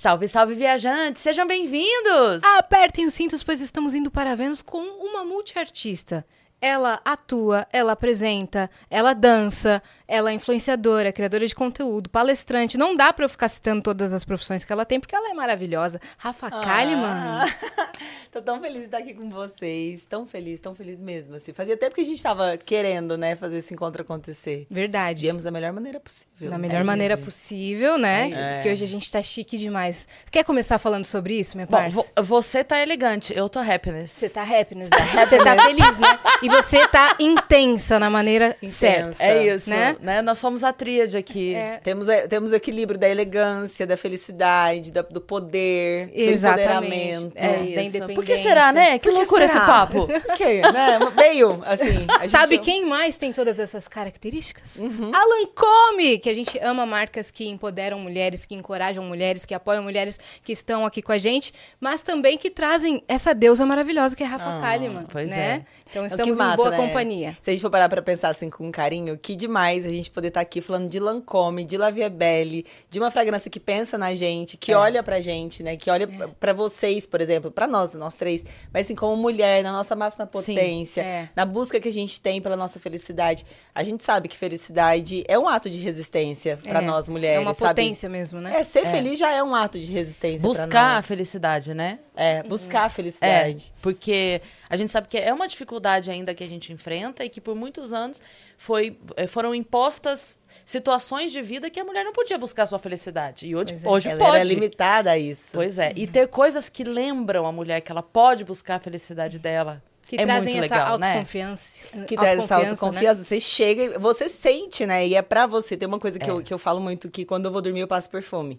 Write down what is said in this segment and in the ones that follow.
Salve, salve, viajantes! Sejam bem-vindos! Apertem os cintos, pois estamos indo para Vênus com uma multiartista. Ela atua, ela apresenta, ela dança, ela é influenciadora, criadora de conteúdo, palestrante. Não dá pra eu ficar citando todas as profissões que ela tem, porque ela é maravilhosa. Rafa Ah. Kalimann. Tô tão feliz de estar aqui com vocês. Tão feliz, tão feliz mesmo. Assim. Fazia tempo que a gente tava querendo, né, fazer esse encontro acontecer. Verdade. Viemos da melhor maneira possível. Da né, melhor maneira gente? possível, né? É. Porque hoje a gente tá chique demais. Quer começar falando sobre isso, minha Bom, parça? vo- você tá elegante, eu tô happiness. Você tá happiness, né? Você tá feliz, né? E você tá intensa na maneira Intensa. certa. É isso, Né? né? Nós somos a tríade aqui. É. Temos, é, temos o equilíbrio da elegância, da felicidade, da- do poder, Exatamente. do empoderamento. É, É da isso. independência. Por que será, né? Que que loucura esse será? papo. Por quê, né? Veio, assim. a gente- Sabe quem mais tem todas essas características? Uhum. A Lancome, que a gente ama marcas que empoderam mulheres, que encorajam mulheres, que apoiam mulheres que estão aqui com a gente, mas também que trazem essa deusa maravilhosa que é Rafa Ah, Kalimann, pois né? Então que estamos massa, em boa né? companhia. Se a gente for parar pra pensar assim com carinho, que demais a gente poder estar aqui falando de Lancôme, de La Vie Belle, de uma fragrância que pensa na gente, que É. olha pra gente, né? Que olha pra vocês, por exemplo, pra nós, nós três, mas assim como mulher, na nossa máxima potência, é. na busca que a gente tem pela nossa felicidade. A gente sabe que felicidade é um ato de resistência pra É, nós mulheres, É uma sabe? potência mesmo, né? É, ser feliz já é um ato de resistência pra Buscar a felicidade, né? É, buscar a É, felicidade. porque a gente sabe que é uma dificuldade ainda que a gente enfrenta e que por muitos anos foi, eh, foram impostas situações de vida que a mulher não podia buscar sua felicidade. E hoje, é. hoje Ela pode. era limitada a isso. Pois é. E ter coisas que lembram a mulher que ela pode buscar a felicidade dela. Que é trazem muito essa legal, né? autoconfiança. Que traz essa né? autoconfiança. Você chega, e você sente, né? E é pra você. Tem uma coisa que, É. eu, que eu falo muito que quando eu vou dormir eu passo perfume.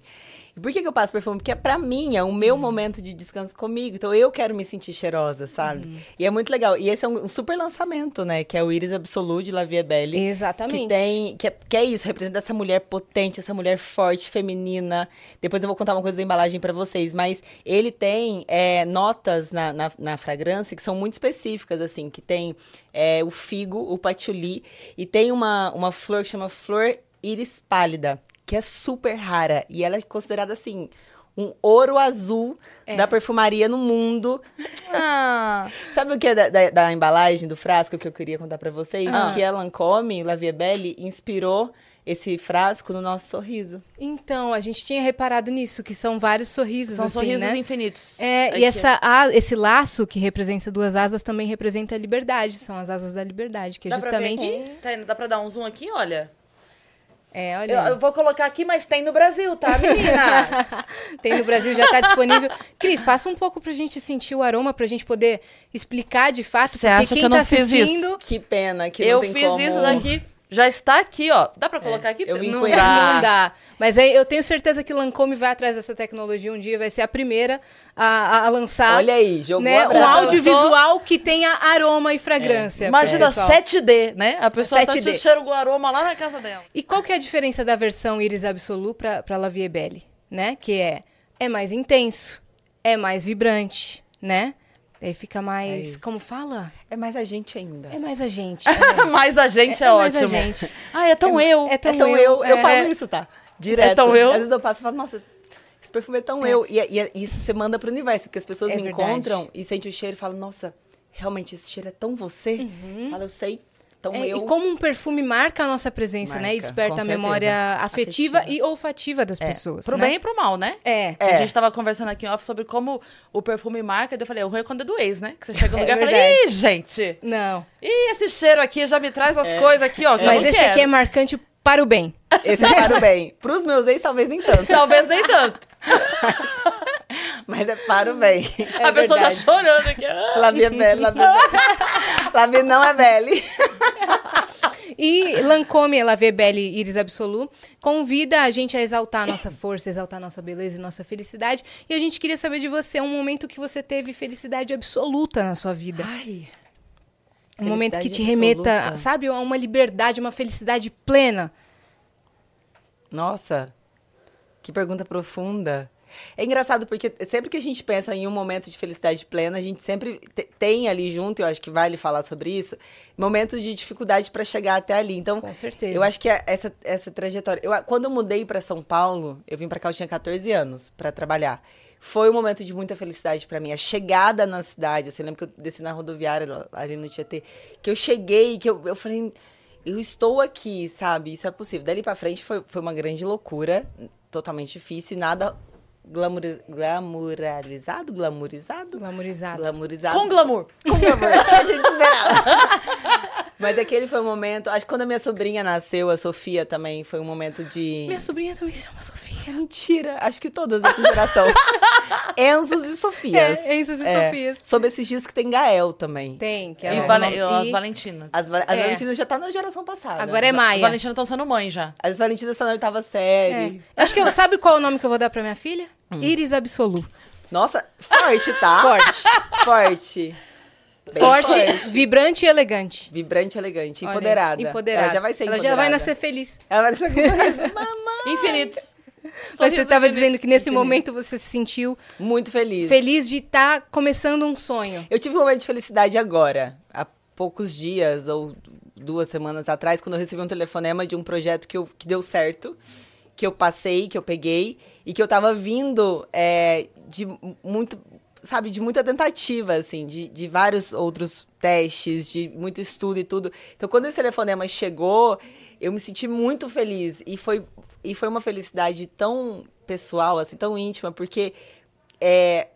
E por que, que eu passo perfume? Porque é pra mim, é o meu Uhum. momento de descanso comigo. Então eu quero me sentir cheirosa, sabe? Uhum. E é muito legal. E esse é um, um super lançamento, né? Que é o Iris Absolute de La Vie Belle. Exatamente. Que tem. Que é, que é isso, representa essa mulher potente, essa mulher forte, feminina. Depois eu vou contar uma coisa da embalagem pra vocês. Mas ele tem é, notas na, na, na fragrância que são muito específicas, assim, que tem é, o figo, o patchouli, e tem uma, uma flor que chama flor íris pálida, que é super rara. E ela é considerada assim. Um ouro azul É. da perfumaria no mundo. Ah, Sabe o que é da, da- da embalagem do frasco que eu queria contar pra vocês? Ah. Que a Lancôme, La Vie Belle, inspirou esse frasco no nosso sorriso. Então, a gente tinha reparado nisso, que são vários sorrisos, são assim, sorrisos né? infinitos. É, e essa, a- esse laço que representa duas asas também representa a liberdade. São as asas da liberdade, que é Dá pra ver justamente. aqui? Tá indo- dá pra dar um zoom aqui, olha? É, olha. Eu, eu vou colocar aqui, mas tem no Brasil, tá, meninas? Tem no Brasil, já tá disponível. Cris, passa um pouco pra gente sentir o aroma, pra gente poder explicar de fato. Você porque acha quem que eu não tá fiz isso? assistindo. Que pena que eu não tem fiz como... isso daqui. Já está aqui, ó. Dá pra colocar aqui? pra eu não dá. Não dá. Mas aí eu tenho certeza que Lancome vai atrás dessa tecnologia um dia, vai ser a primeira a, a- a lançar. Olha aí, jogou né, a um audiovisual que tenha aroma e fragrância. Imagina pessoal. 7D, né? A pessoa tá 7D. cheirando o aroma lá na casa dela. E qual que é a diferença da versão Iris Absolu para para La Vie Belle, né? Que é é mais intenso, é mais vibrante, né? Aí fica É mais, isso. como fala? É mais a gente ainda. É mais a gente. Mas a gente é, É mais a ótimo. gente. Ah, é tão eu. É tão, é tão eu, eu, é. falo isso, tá? Direto. É tão eu. Às vezes eu passo e falo, nossa, esse perfume é tão eu. E, e isso você manda pro universo, porque as pessoas É me verdade. encontram e sentem o cheiro e falam, nossa, realmente esse cheiro é tão você. Fala, eu sei, tão É, eu. e como um perfume marca a nossa presença, né? E Marca, desperta a memória afetiva, Afetiva. e olfativa das É, pessoas. pro né? bem e pro mal, né? É. A É. gente tava conversando aqui em off sobre como o perfume marca. daí Eu falei, o ruim é quando é do ex, né? Que você chega no É lugar e fala, ih, gente. Não. Ih, esse cheiro aqui já me traz as coisas aqui, ó. que eu Mas não esse quero. aqui é marcante para o bem. Esse é para o bem. Pros meus ex, talvez nem tanto. Talvez nem tanto. Mas é para o bem. É a pessoa já verdade. chorando aqui. La vie é belle, la vie é belle. La vie não é belle. E Lancôme, La Vie Belle Iris Absolu, convida a gente a exaltar a nossa força, exaltar a nossa beleza e nossa felicidade. E a gente queria saber de você um momento que você teve felicidade absoluta na sua vida. Ai, Um momento que te remeta, absoluta. sabe, a uma liberdade, uma felicidade plena. Nossa, que pergunta profunda. É engraçado porque sempre que a gente pensa em um momento de felicidade plena, a gente sempre te- tem ali junto, eu acho que vale falar sobre isso, momentos de dificuldade para chegar até ali. Então, Com certeza. eu acho que é essa, essa trajetória. Eu, quando eu mudei para São Paulo, eu vim para cá, eu tinha 14 anos para trabalhar. Foi um momento de muita felicidade para mim. A chegada na cidade, assim, eu lembro que eu desci na rodoviária ali no Tietê, que eu cheguei, que eu, eu falei, eu estou aqui, sabe? Isso é possível. Dali para frente foi, foi uma grande loucura, totalmente difícil e nada glamouralizado, glamourizado, Glamourizado. glamourizado. Com glamour. Com glamour, que a gente esperava. Mas aquele foi um momento. Acho que quando a minha sobrinha nasceu, a Sofia também, foi um momento de. Minha sobrinha também se chama Sofia. Mentira, acho que todas dessa geração. Enzos e Sofias. É, Enzos e Sofias. Sobre esses dias que tem Gael também. Tem, que é E, o Vale- nome- as e Valentinas. As, va- as É. Valentinas já tá na geração passada. Agora é As Maia. Valentinas estão sendo mãe já. As Valentinas estão na oitava É. série. Acho que eu, sabe qual é o nome que eu vou dar pra minha filha? Hum. Iris Absolu. Nossa, forte, tá? Forte. Forte. Bem Forte, vibrante e elegante. Vibrante, elegante, Olha, empoderada. Empoderada. Ela já vai ser Ela empoderada. já vai nascer feliz. Ela vai nascer com sorriso. Mamãe. Infinitos. Mas você estava dizendo que nesse Infinito. momento você se sentiu Muito feliz. feliz de estar começando um sonho. Eu tive um momento de felicidade agora, há poucos dias ou duas semanas atrás, quando eu recebi um telefonema de um projeto que, eu, que deu certo, que eu passei, que eu peguei, e que eu tava vindo é, de muito, sabe, de muita tentativa, assim, de, de vários outros testes, de muito estudo e tudo. Então, quando esse telefonema chegou, eu me senti muito feliz. E foi, e foi uma felicidade tão pessoal, assim, tão íntima, porque é,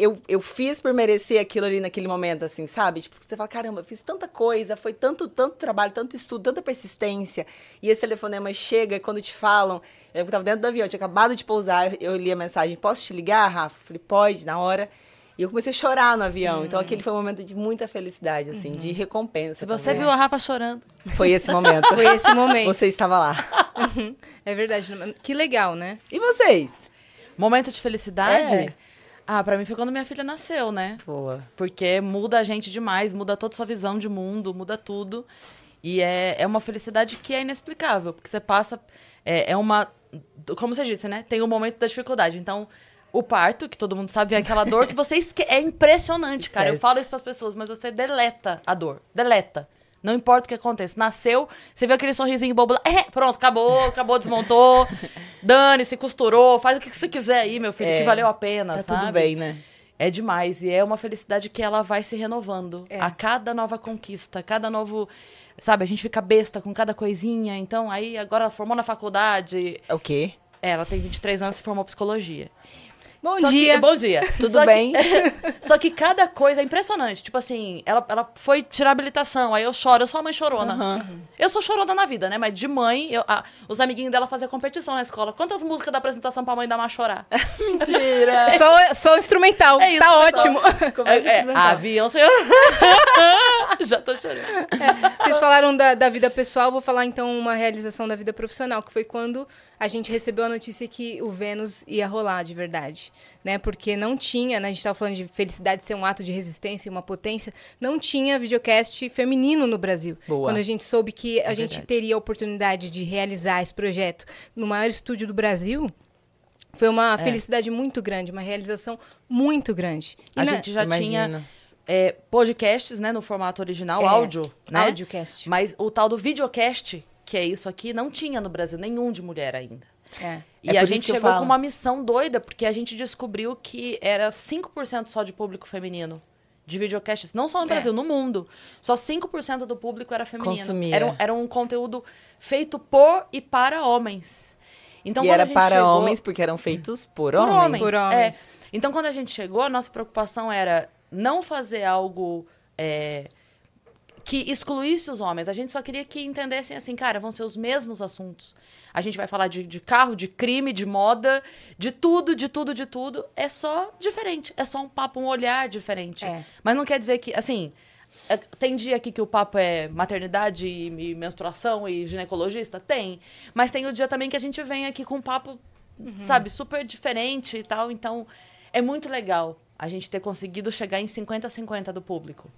eu, eu fiz por merecer aquilo ali naquele momento, assim, sabe? Tipo, você fala, caramba, eu fiz tanta coisa, foi tanto, tanto trabalho, tanto estudo, tanta persistência. E esse telefonema chega e quando te falam, eu tava dentro do avião, eu tinha acabado de pousar, eu li a mensagem, posso te ligar, Rafa? Eu falei, pode, na hora. E eu comecei a chorar no avião. Então aquele foi um momento de muita felicidade, assim, de recompensa. Você talvez. viu a Rafa chorando. Foi esse momento. Foi esse momento. Você estava lá. É verdade. Que legal, né? E vocês? Momento de felicidade? É. Ah, pra mim foi quando minha filha nasceu, né? Boa. Porque muda a gente demais, muda toda a sua visão de mundo, muda tudo. E é, é uma felicidade que é inexplicável, porque você passa. É, é uma. Como você disse, né? Tem o momento da dificuldade. Então, o parto, que todo mundo sabe, é aquela dor que você esque... É impressionante, cara. Eu Esquece. falo isso pras pessoas, mas você deleta a dor. Deleta. Não importa o que aconteça. Nasceu, você vê aquele sorrisinho bobo lá. É, pronto, acabou, acabou, desmontou. Dane-se, costurou, faz o que você quiser aí, meu filho, É, que valeu a pena, Tá sabe? tudo bem, né? É demais. E é uma felicidade que ela vai se renovando. É. A cada nova conquista, cada novo. Sabe, a gente fica besta com cada coisinha. Então, aí agora ela formou na faculdade. É o quê? É, ela tem 23 anos e formou psicologia. Bom Só que- dia. bom dia. Tudo Só que- bem? só que cada coisa é impressionante. Tipo assim, ela, ela foi tirar habilitação, aí eu choro, eu sou a mãe chorona. Aham. Eu sou chorona na vida, né? Mas de mãe, eu- a- os amiguinhos dela faziam competição na escola. Quantas músicas da apresentação pra mãe da Mar chorar? Mentira! Só, só instrumental. É isso, tá pessoal. ótimo. É, é, avião, você... Já tô chorando. Vocês falaram da, da vida pessoal, vou falar então uma realização da vida profissional, que foi quando a gente recebeu a notícia que o Vênus ia rolar de verdade, né? Porque não tinha, né? A gente estava falando de felicidade ser um ato de resistência e uma potência, não tinha videocast feminino no Brasil. Boa. Quando a gente soube que a gente verdade. teria a oportunidade de realizar esse projeto no maior estúdio do Brasil, foi uma felicidade muito grande, uma realização muito grande. E A na- gente já Imagino. tinha é, podcasts, né, no formato original, É, áudio, né? Audiocast. Mas o tal do videocast, que é isso aqui, não tinha no Brasil nenhum de mulher ainda. É. E É a gente chegou com uma missão doida, porque a gente descobriu que era 5% só de público feminino. De videocasts, não só no É. Brasil, no mundo. Só 5% do público era feminino. Consumia. Era, um- era um conteúdo feito por e para homens. Então, e quando era a gente para chegou- homens, porque eram feitos por, por homens. homens. Por é. homens. Então, quando a gente chegou, a nossa preocupação era não fazer algo é, que excluísse os homens. A gente só queria que entendessem assim, cara, vão ser os mesmos assuntos. A gente vai falar de, de carro, de crime, de moda, de tudo, de tudo, de tudo. É só diferente. É só um papo, um olhar diferente. É. Mas não quer dizer que, assim. é- Tem dia aqui que o papo é maternidade e, e menstruação e ginecologista? Tem. Mas tem o dia também que a gente vem aqui com um papo, sabe, super diferente e tal. Então, é muito legal a gente ter conseguido chegar em 50-50 do público.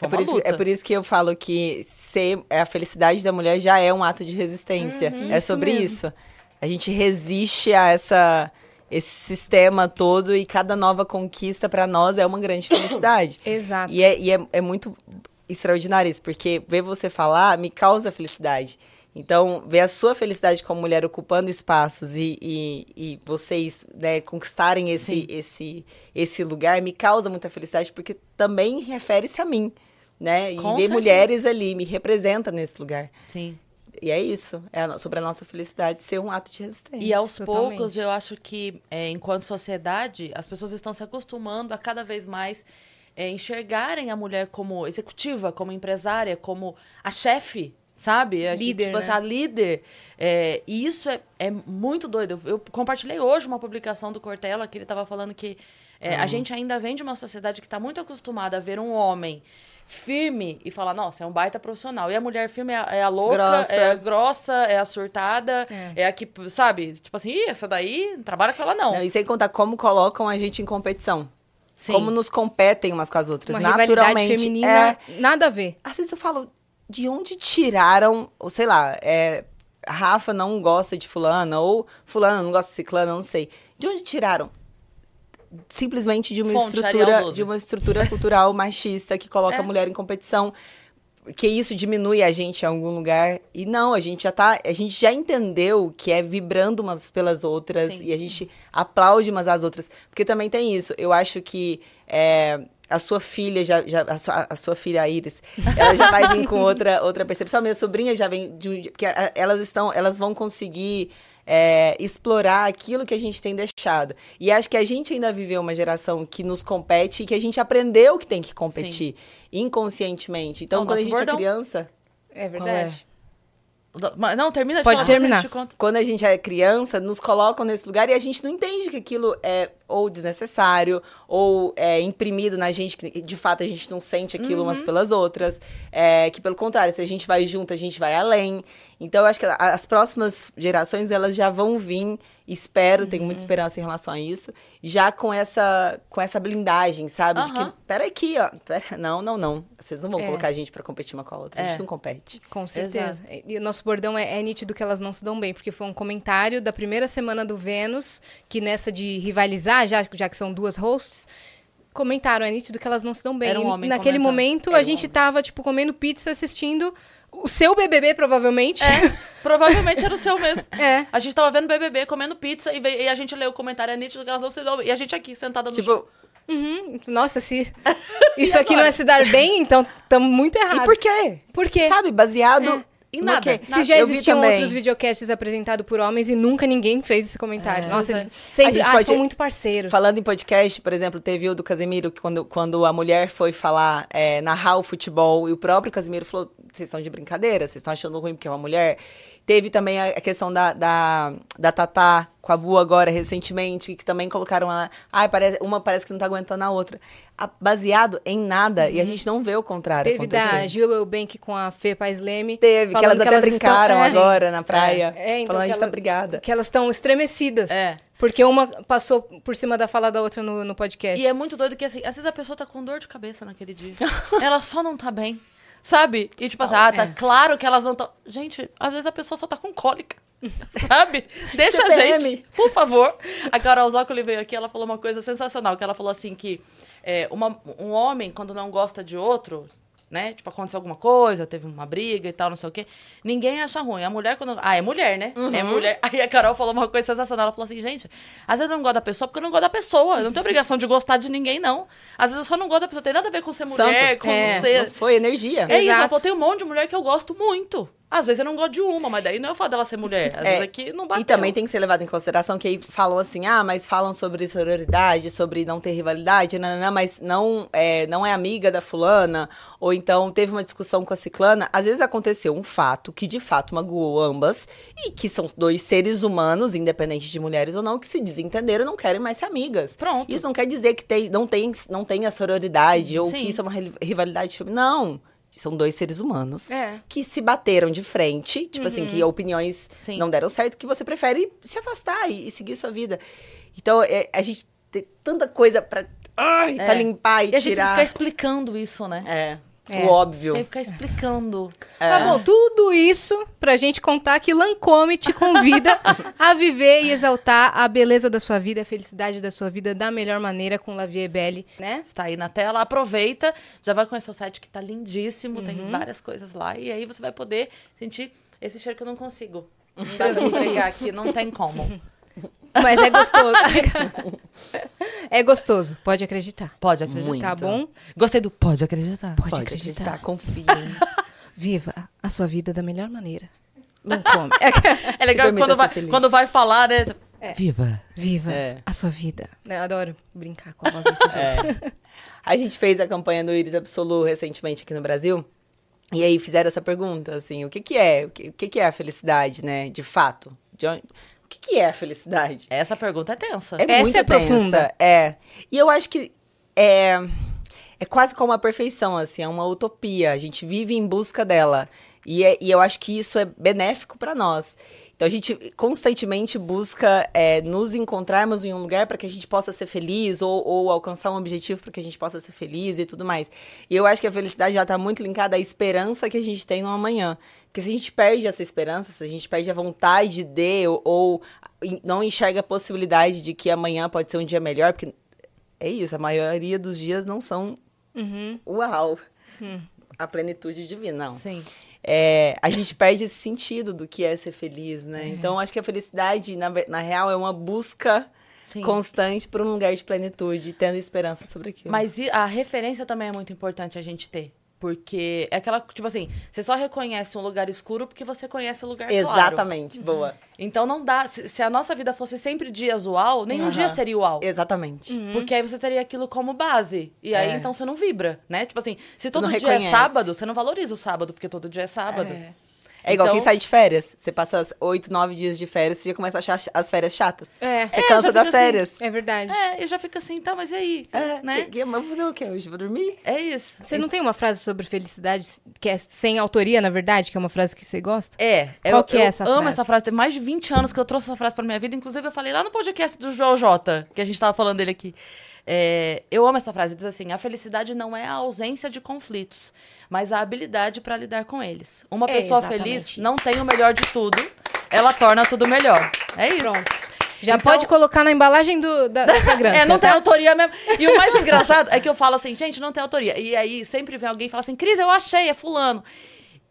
É por, isso, é por isso que eu falo que ser a felicidade da mulher já é um ato de resistência. é isso sobre mesmo. isso. A gente resiste a essa esse sistema todo e cada nova conquista para nós é uma grande felicidade. Exato. E, é, e é, é muito extraordinário isso, porque ver você falar me causa felicidade. Então, ver a sua felicidade como mulher ocupando espaços e, e, e vocês né, conquistarem esse, esse, esse lugar me causa muita felicidade, porque também refere-se a mim, né? E Com ver certeza. mulheres ali me representa nesse lugar. Sim. E é isso, é sobre a nossa felicidade ser um ato de resistência. E aos Totalmente. poucos, eu acho que, é, enquanto sociedade, as pessoas estão se acostumando a cada vez mais é, enxergarem a mulher como executiva, como empresária, como a chefe, sabe? A, Líder, tipo, assim, né? a líder. É, e isso é, é muito doido. Eu, eu compartilhei hoje uma publicação do Cortella que ele estava falando que é, a gente ainda vem de uma sociedade que está muito acostumada a ver um homem firme e falar, nossa, é um baita profissional. E a mulher firme é a, é a louca, Grossa. é a grossa, é a surtada, É. é. a que, sabe? Tipo assim, essa daí não trabalha com ela, não. Não, e sem contar como colocam a gente em competição. Sim. Como nos competem umas com as outras. Uma Naturalmente. feminina, É, nada a ver. às vezes eu falo, de onde tiraram, ou sei lá, é, Rafa não gosta de fulana, ou fulana não gosta de ciclana, não sei. De onde tiraram? Simplesmente de uma Fonte, estrutura, 12. de uma estrutura cultural machista que coloca É. a mulher em competição. Que isso diminui a gente em algum lugar. E não, a gente já tá. A gente já entendeu que é vibrando umas pelas outras Sim. e a gente aplaude umas às outras. Porque também tem isso. Eu acho que é, a sua filha, já, já, a, sua, a sua filha, a Iris, ela já vai vir com outra, outra percepção. Minha sobrinha já vem de um. Porque a- elas estão. Elas vão conseguir. é, explorar aquilo que a gente tem deixado. E acho que a gente ainda viveu uma geração que nos compete e que a gente aprendeu que tem que competir inconscientemente. Então, É quando a gente bordão. é criança, É verdade. Mas Não, termina de Pode falar, terminar. quando a gente é criança, nos colocam nesse lugar e a gente não entende que aquilo é ou desnecessário, ou é imprimido na gente, que de fato a gente não sente aquilo umas pelas outras. É, que pelo contrário, se a gente vai junto, a gente vai além. Então, eu acho que as próximas gerações, elas já vão vir, espero, tenho muita esperança em relação a isso, já com essa, com essa blindagem, sabe? De Aham. que, peraí aqui, ó, pera, não, não, não. Vocês não vão É. colocar a gente pra competir uma com a outra, a É. gente não compete. Com certeza. E o nosso bordão é, é nítido que elas não se dão bem, porque foi um comentário da primeira semana do Vênus, que nessa de rivalizar, já, já que são duas hosts, comentaram, é nítido que elas não se dão bem. Era um homem Naquele comentando. momento, Era a um gente homem. tava, tipo, comendo pizza, assistindo o seu BBB, provavelmente. É, provavelmente era o seu mesmo. É. A gente tava vendo BBB, comendo pizza, e, veio- e a gente leu o comentário, é nítido que elas não se dão bem. E a gente aqui, sentada no chão. Tipo, Uhum. Nossa, se isso aqui não é se dar bem, então estamos muito errados. e por quê? Por quê? Sabe, baseado Em nada. quê? Se já Eu vi existiam também. outros videocasts apresentados por homens e nunca ninguém fez esse comentário. Nossa, Pois eles é. A sempre gente ah, pode- são muito parceiros. Falando em podcast, por exemplo, teve o do Casemiro, que quando, quando a mulher foi falar, é, narrar o futebol, e o próprio Casemiro falou: vocês estão de brincadeira, vocês estão achando ruim porque é uma mulher. Teve também a questão da, da, da Tatá com a Bu agora, recentemente, que também colocaram ela. Ai, parece, uma parece que não tá aguentando a outra. A- baseado em nada, e a gente não vê o contrário Teve da acontecer. Gil Eubank com a Fê Paz Leme. Teve, que elas até estão- brincaram é, agora na praia. É, então falando, a que gente tá ela- brigada. Que elas estão estremecidas. É. Porque uma passou por cima da fala da outra no, no podcast. E é muito doido que, assim, às vezes a pessoa tá com dor de cabeça naquele dia. Ela só não tá bem. Sabe? E tipo assim, ah, tá É. claro que elas não estão. Gente, às vezes a pessoa só tá com cólica. Sabe? Deixa a gente, por favor. A Carol Zócoli veio aqui, ela falou uma coisa sensacional, que ela falou assim que é, uma- um homem, quando não gosta de outro, né? Tipo, aconteceu alguma coisa, teve uma briga e tal, não sei o quê. Ninguém acha ruim. A mulher, quando. Ah, é mulher, né? É mulher. Aí a Carol falou uma coisa sensacional. Ela falou assim, gente, às vezes eu não gosto da pessoa porque eu não gosto da pessoa. Eu não tenho obrigação de gostar de ninguém, não. Às vezes eu só não gosto da pessoa. Tem nada a ver com ser mulher, Santo. com É, ser. Foi energia. É isso, ela Exato. falou, tem um monte de mulher que eu gosto muito. Às vezes eu não gosto de uma, mas daí não é o fato dela ser mulher. Às É, vezes aqui não bateu. E também tem que ser levado em consideração que aí falam assim, ah, mas falam sobre sororidade, sobre não ter rivalidade, nananã, mas não é, não é amiga da fulana, ou então teve uma discussão com a ciclana. Às vezes aconteceu um fato que de fato magoou ambas, e que são dois seres humanos, independente de mulheres ou não, que se desentenderam e não querem mais ser amigas. Pronto. Isso não quer dizer que tem, não, tem, não tem a sororidade, ou Sim. que isso é uma ri- rivalidade feminina. Não. São dois seres humanos É. que se bateram de frente, tipo assim, que opiniões Sim. não deram certo, que você prefere se afastar e, e seguir sua vida. Então, é, a gente tem tanta coisa pra, ai, É. pra limpar e, E a gente tirar. fica explicando isso, né? É. É. O óbvio. Tem que ficar explicando. Tá bom, tudo isso pra gente contar que Lancome te convida a viver e exaltar a beleza da sua vida, a felicidade da sua vida da melhor maneira com Lavie Belle, né? Está aí na tela, aproveita, já vai conhecer o site que tá lindíssimo, Uhum. tem várias coisas lá, e aí você vai poder sentir esse cheiro que eu não consigo. Não dá pra entregar aqui, não tem como. Mas é gostoso. é gostoso, pode acreditar. Pode acreditar. Muito. Tá bom? Gostei do pode acreditar. Pode, Pode acreditar. acreditar, confia. Viva a sua vida da melhor maneira. Lancome. É legal Se permita quando vai, feliz. quando vai falar, né? Viva. Viva É. a sua vida. Eu adoro brincar com a voz desse jeito. É. A gente fez a campanha do Iris Absolu recentemente aqui no Brasil. E aí fizeram essa pergunta, assim, o que que é? O que, o que que é a felicidade, né? De fato. De onde- o que que é a felicidade? Essa pergunta é tensa. É Essa muito é profunda. tensa, É. E eu acho que é, é quase como a perfeição, assim, é uma utopia. A gente vive em busca dela. E, é- e eu acho que isso é benéfico para nós. Então a gente constantemente busca é, nos encontrarmos em um lugar para que a gente possa ser feliz ou, ou alcançar um objetivo para que a gente possa ser feliz e tudo mais. E eu acho que a felicidade já está muito linkada à esperança que a gente tem no amanhã. Porque se a gente perde essa esperança, se a gente perde a vontade de ou, ou não enxerga a possibilidade de que amanhã pode ser um dia melhor, porque é isso, a maioria dos dias não são Uhum. uau, a plenitude divina, não. Sim. É, a gente perde esse sentido do que é ser feliz, né? Então, acho que a felicidade, na, na real, é uma busca Sim. constante por um lugar de plenitude, tendo esperança sobre aquilo. Mas a referência também é muito importante a gente ter. Porque é aquela, tipo assim, você só reconhece um lugar escuro porque você conhece o lugar claro. Exatamente, boa. Então não dá. Se, se a nossa vida fosse sempre dias uau, nenhum Aham. dia seria uau. Exatamente. Porque aí você teria aquilo como base. E aí, É. então, você não vibra, né? Tipo assim, se todo dia é reconhece. sábado, você não valoriza o sábado, porque todo dia é sábado. É. É igual Então- quem sai de férias. Você passa oito, nove dias de férias, você já começa a achar as férias chatas. É, Você É, cansa já das assim. férias. é verdade. É, e já fica assim, tá, mas e aí? É, né? que- que- mas vou fazer o quê hoje? Vou dormir? É isso. Você não tem uma frase sobre felicidade que é sem autoria, na verdade, que é uma frase que você gosta? É. Qual eu, que é eu essa amo frase? essa frase. Tem mais de 20 anos que eu trouxe essa frase pra minha vida. Inclusive, eu falei lá no podcast do João Jota, que a gente tava falando dele aqui. É, eu amo essa frase. Diz assim: a felicidade não é a ausência de conflitos, mas a habilidade pra lidar com eles. Uma É pessoa feliz isso. não tem o melhor de tudo, ela torna tudo melhor. É isso. Pronto. Já Então- pode colocar na embalagem do, da, da. É, não tem tá? autoria mesmo. E o mais engraçado é que eu falo assim, gente, não tem autoria. E aí sempre vem alguém e fala assim, Cris, eu achei, é fulano.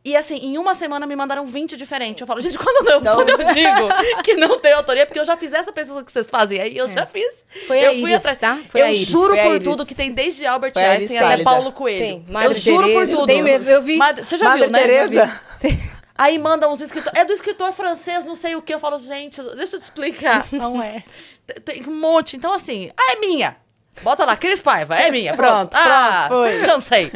E assim, em uma semana me mandaram 20 diferentes. Eu falo, gente, quando eu, Então- quando eu digo que não tem autoria, é porque eu já fiz essa pesquisa que vocês fazem aí, eu já fiz. Foi eu a Iris, tá? Foi eu a Iris. juro Foi a por Iris. tudo que tem desde Albert Foi Einstein até. Paulo Coelho. Madre eu juro por tudo. Tem mesmo, eu vi. Madre- você já Madre viu, né? Vi. Teresa? Aí mandam uns escritores. É do escritor francês, não sei o que. Eu falo, gente, deixa eu te explicar. Não é. Tem um monte. Então, assim, ah, é minha. Bota lá, Cris Paiva, é minha. Pronto, Pronto, ah, pronto, foi. Cansei.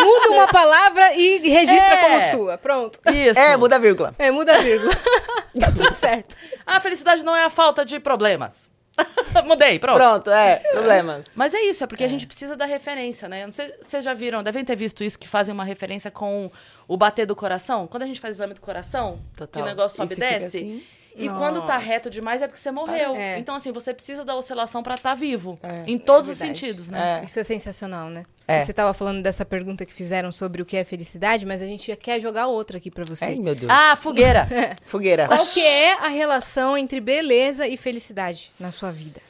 Muda uma palavra e registra É. como sua. Pronto. Isso. É, muda a vírgula. É, muda a vírgula. tá tudo certo. A felicidade não é a falta de problemas. Mudei, pronto. Pronto, é, problemas. Mas é isso, é porque a gente precisa da referência, né? Não sei se vocês já viram, devem ter visto isso, que fazem uma referência com o bater do coração. Quando a gente faz exame do coração, Total. que o negócio sobe e desce. assim? E quando tá Nossa. reto demais é porque você morreu. É. Então, assim, você precisa da oscilação pra estar vivo. É. Em todos É os sentidos, né? É. Isso é sensacional, né? É. Você tava falando dessa pergunta que fizeram sobre o que é felicidade, mas a gente quer jogar outra aqui pra você. Ai, meu Deus. Ah, fogueira. Fogueira. Qual que é a relação entre beleza e felicidade na sua vida?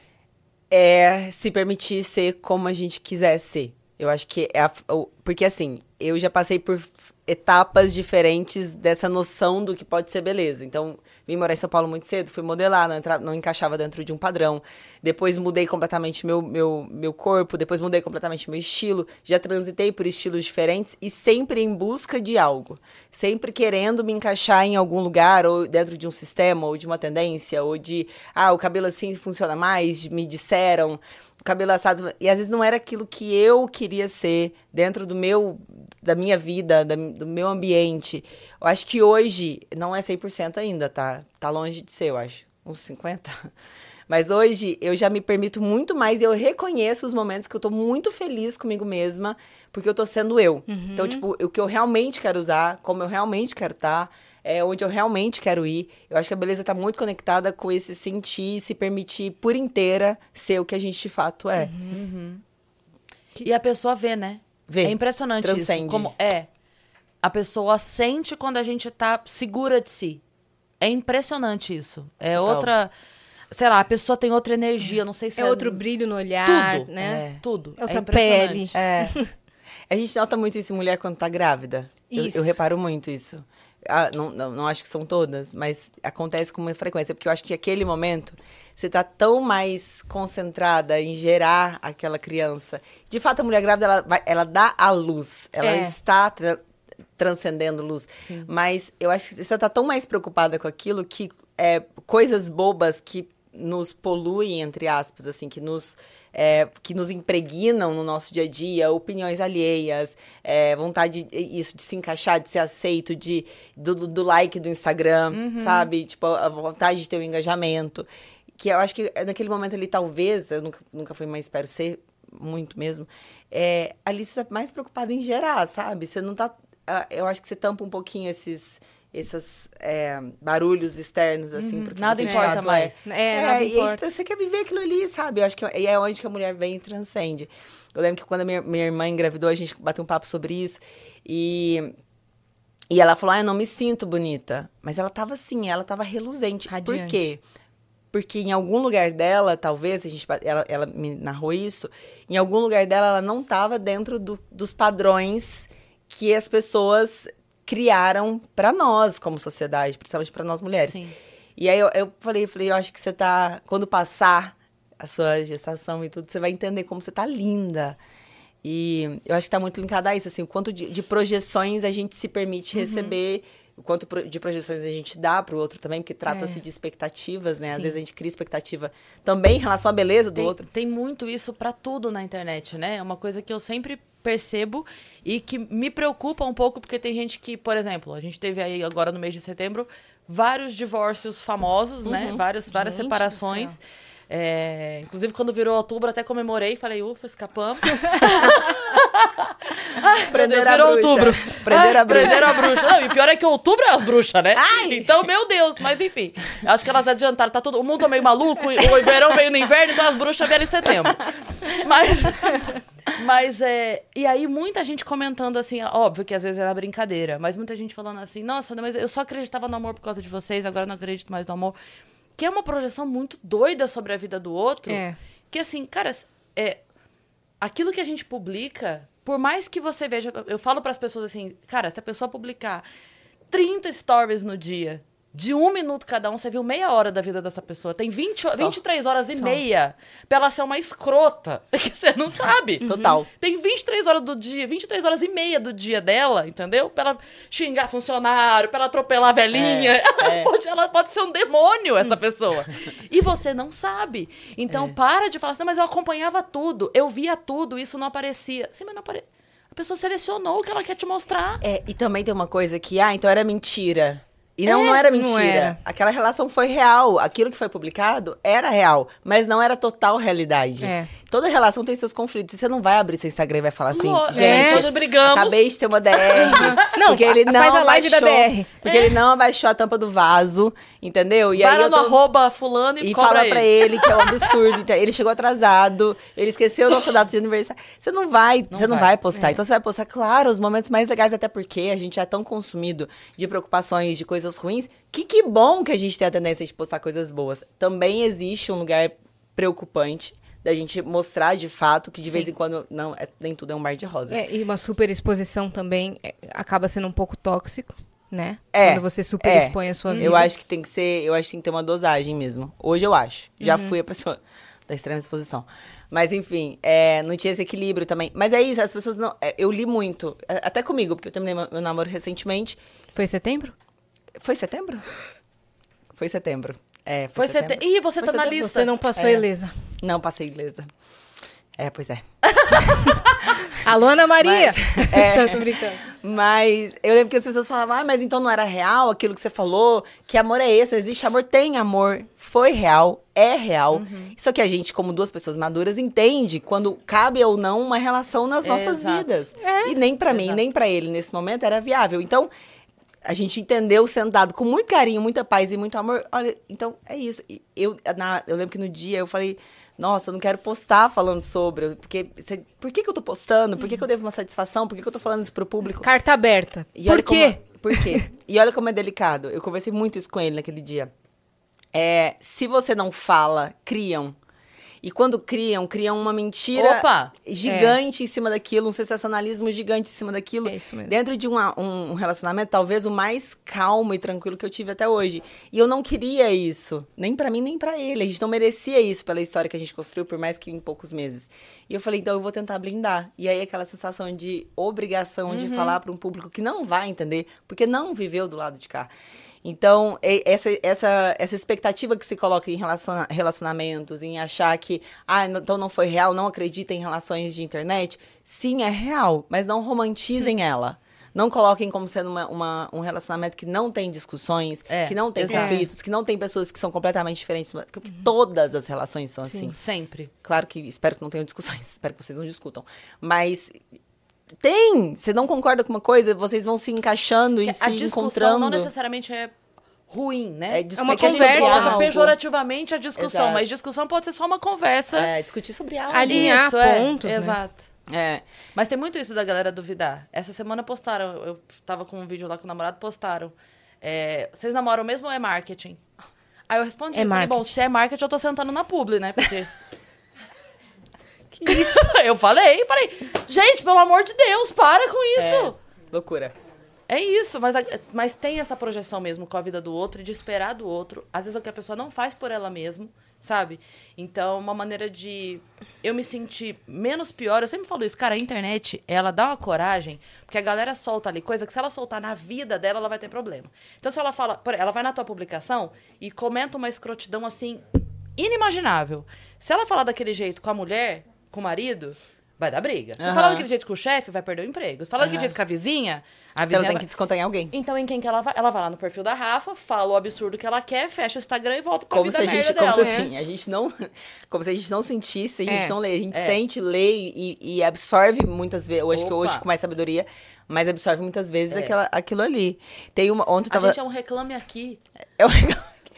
é se permitir ser como a gente quiser ser. Eu acho que é a, porque assim, eu já passei por etapas diferentes dessa noção do que pode ser beleza. Então, vim morar em São Paulo muito cedo, fui modelar, não, entra- não encaixava dentro de um padrão. Depois mudei completamente meu, meu, meu corpo, depois mudei completamente meu estilo. Já transitei por estilos diferentes e sempre em busca de algo. Sempre querendo me encaixar em algum lugar, ou dentro de um sistema, ou de uma tendência, ou de, ah, o cabelo assim funciona mais, me disseram cabelo assado. E às vezes não era aquilo que eu queria ser dentro do meu, da minha vida, da- do meu ambiente. Eu acho que hoje não é 100% ainda, tá? Tá longe de ser, eu acho. Uns 50. Mas hoje eu já me permito muito mais eu reconheço os momentos que eu tô muito feliz comigo mesma, porque eu tô sendo eu. Então, tipo, o que eu realmente quero usar, como eu realmente quero estar, é onde eu realmente quero ir. Eu acho que a beleza tá muito conectada com esse sentir, se permitir por inteira ser o que a gente de fato é. E a pessoa vê, né? vê. É impressionante transcende. isso. Como é. A pessoa sente quando a gente tá segura de si. É impressionante isso. É Total. outra. Sei lá, a pessoa tem outra energia. Não sei se É é. outro brilho no olhar, Tudo. né? É. Tudo. É outra impressionante. pele. É. A gente nota muito isso em mulher quando tá grávida. Eu, Isso. eu reparo muito isso. Ah, não, não, não acho que são todas, mas acontece com muita frequência, porque eu acho que aquele momento você tá tão mais concentrada em gerar aquela criança. De fato, a mulher grávida, ela, vai- ela dá a luz. Ela É. está tra- transcendendo luz. Sim. Mas eu acho que você tá tão mais preocupada com aquilo que é, coisas bobas que nos poluem, entre aspas, assim, que nos, é, que nos impregnam no nosso dia a dia, opiniões alheias, é, vontade isso de se encaixar, de ser aceito, de, do, do- like do Instagram, sabe? Tipo, a vontade de ter o engajamento. Que eu acho que naquele momento ali, talvez, eu nunca, nunca fui, mas espero ser muito mesmo, é, ali você tá mais preocupada em gerar, sabe? Você não tá. ah, Eu acho que você tampa um pouquinho esses. Esses é, barulhos externos, assim, porque Nada importa mais. É, é, nada e aí importa. você- você quer viver aquilo ali, sabe? Eu acho que é- e é onde que a mulher vem e transcende. Eu lembro que quando a minha, minha irmã engravidou, a gente bateu um papo sobre isso. E, e ela falou: Ah, eu não me sinto bonita. Mas ela tava assim, ela tava reluzente. Por Radiante. quê? Porque em algum lugar dela, talvez, a gente, ela, ela me narrou isso, em algum lugar dela, ela não tava dentro do- dos padrões que as pessoas criaram pra nós como sociedade, principalmente pra nós mulheres. Sim. E aí eu, eu falei, eu falei, eu acho que você tá. Quando passar a sua gestação e tudo, você vai entender como você tá linda. E eu acho que tá muito linkado a isso, assim, o quanto de, de projeções a gente se permite receber, o quanto de projeções a gente dá pro outro também, porque trata-se É. de expectativas, né? Às Sim. vezes a gente cria expectativa também em relação à beleza do Tem, outro. tem muito isso pra tudo na internet, né? É uma coisa que eu sempre percebo e que me preocupa um pouco, porque tem gente que, por exemplo, a gente teve aí agora no mês de setembro vários divórcios famosos, né? Várias, várias Gente separações. É, inclusive, quando virou outubro, até comemorei, falei, ufa, escapamos. Meu Deus, a bruxa. outubro. Prender a bruxa. A bruxa. Não, e pior é que outubro é as bruxas, né? Então, meu Deus, mas enfim. Acho que elas adiantaram. Tá todo, o mundo tá meio maluco, e o verão veio no inverno, então as bruxas vieram em setembro. Mas. Mas é. E aí, muita gente comentando assim, óbvio que às vezes era brincadeira, mas muita gente falando assim, nossa, mas eu só acreditava no amor por causa de vocês, agora eu não acredito mais no amor. Que é uma projeção muito doida sobre a vida do outro. É. Que assim, cara, é, aquilo que a gente publica, por mais que você veja, eu falo para as pessoas assim, cara, se a pessoa publicar 30 stories no dia, de um minuto cada um, você viu meia hora da vida dessa pessoa. Tem 20, Só. 23 horas e Só. meia pra ela ser uma escrota, que você não sabe. Total. Tem 23 horas do dia, 23 horas e meia do dia dela, entendeu? Pra ela xingar funcionário, pra ela atropelar a velhinha. É, ela, é. Pode, ela pode ser um demônio, essa pessoa. E você não sabe. Então, para de falar assim, "Não, mas eu acompanhava tudo, eu via tudo, isso não aparecia. Sim, mas não aparecia. A pessoa selecionou o que ela quer te mostrar. É, e também tem uma coisa que, ah, então era mentira. E não, É, não era não mentira. era. Aquela relação foi real. Aquilo que foi publicado era real, mas não era total realidade. É. Toda relação tem seus conflitos. E você não vai abrir seu Instagram e vai falar assim, Ló- gente, hoje brigamos. acabei de ter uma DR. Não, porque ele não faz a live da abaixou- DR. Porque ele não abaixou a tampa do vaso, entendeu? E Vai aí lá eu no tô... arroba fulano e, E fala ele. pra ele que é um absurdo. ele chegou atrasado, ele esqueceu nossa data de aniversário. Você não vai, Não você não vai. vai postar. Então você vai postar, claro, os momentos mais legais, até porque a gente é tão consumido de preocupações, de coisas ruins, que que bom que a gente tem a tendência de postar coisas boas. Também existe um lugar preocupante da gente mostrar de fato que de vez Sim. em quando não, é- nem tudo é um mar de rosas. É, e uma super exposição também é, acaba sendo um pouco tóxico, né? É, Quando você super é. expõe a sua vida. Eu acho que tem que ser, eu acho que tem que ter uma dosagem mesmo. Hoje eu acho. Já fui a pessoa da extrema exposição. Mas enfim, é, não tinha esse equilíbrio também. Mas é isso, as pessoas não. é, eu li muito, até comigo, porque eu terminei meu, meu namoro recentemente. Foi setembro? Foi setembro? Foi setembro. É, Foi foi, sete... setembro. Ih, você Foi tá na setembro. lista. Você não passou É. ilesa. Não, passei ilesa. É, pois é. Alô, Ana Maria! Mas- é. Tô brincando. Mas eu lembro que as pessoas falavam, ah, mas então não era real aquilo que você falou? Que amor é esse? Não existe amor? Tem amor. Foi real, é real. Uhum. Só que a gente, como duas pessoas maduras, entende quando cabe ou não uma relação nas nossas Exato. vidas. E nem pra mim, nem pra ele, nesse momento, era viável. Então, a gente entendeu sentado com muito carinho, muita paz e muito amor. Olha, então é isso. E Eu, na- eu lembro que no dia eu falei, nossa, eu não quero postar falando sobre, porque cê- por que, que eu tô postando? Por que, que eu devo uma satisfação? Por que, que eu tô falando isso pro público? Carta aberta. E Por quê? Como, por quê? E olha como é delicado. Eu conversei muito isso com ele naquele dia. É, se você não fala, criam. E quando criam, criam uma mentira Opa! gigante em cima daquilo, um sensacionalismo gigante em cima daquilo. É isso mesmo. Dentro de uma- um, relacionamento, talvez o mais calmo e tranquilo que eu tive até hoje. E eu não queria isso. Nem pra mim, nem pra ele. A gente não merecia isso pela história que a gente construiu, por mais que em poucos meses. E eu falei, então eu vou tentar blindar. E aí aquela sensação de obrigação de falar pra um público que não vai entender, porque não viveu do lado de cá. Então, essa, essa, essa expectativa que se coloca em relaciona- relacionamentos, em achar que, ah, não- então não foi real, não acredita em relações de internet, sim, é real, mas não romantizem ela. Não coloquem como sendo uma, uma- um relacionamento que não tem discussões, É, que não tem exato. conflitos, que não tem pessoas que são completamente diferentes. Porque todas as relações são assim. Sempre. Claro que espero que não tenham discussões, espero que vocês não discutam. Mas tem! Você não concorda com uma coisa, vocês vão se encaixando e a se discussão encontrando. não necessariamente é ruim, né? É, É uma é que a gente conversa. coloca pejorativamente a discussão, Exato. mas discussão pode ser só uma conversa. É, discutir sobre algo. Alinhar Isso, é, pontos, né? Exato. É. Mas tem muito isso da galera duvidar. Essa semana postaram, eu tava com um vídeo lá com o namorado, postaram. é, vocês namoram mesmo ou é marketing? Aí eu respondi, É bom, marketing. se é marketing, eu tô sentando na publi, né? Porque... Que isso? eu falei, falei, gente, pelo amor de Deus, para com isso. Loucura. É isso, mas, mas tem essa projeção mesmo com a vida do outro e de esperar do outro. Às vezes é o que a pessoa não faz por ela mesma, sabe? Então, uma maneira de eu me sentir menos pior, eu sempre falo isso, cara, a internet, ela dá uma coragem, porque a galera solta ali coisa que se ela soltar na vida dela, ela vai ter problema. Então, se ela fala, ela vai na tua publicação e comenta uma escrotidão assim, inimaginável. Se ela falar daquele jeito com a mulher, com o marido, vai dar briga. Se Aham. falar daquele jeito com o chefe, vai perder o emprego. Se falar daquele jeito com a vizinha, a Ela vizinha tem vai... que descontar em alguém. Então, em quem que ela vai? Ela vai lá no perfil da Rafa, fala o absurdo que ela quer, fecha o Instagram e volta pra Como vida se a gente, merda como se dela. assim, a gente não, como se a gente não sentisse, a gente É. não lê, a gente É. sente, lê e, e absorve muitas vezes. Eu acho que hoje com mais sabedoria, mas absorve muitas vezes É. aquela, aquilo ali. Tem uma ontem eu A tava gente é um reclame aqui. eu-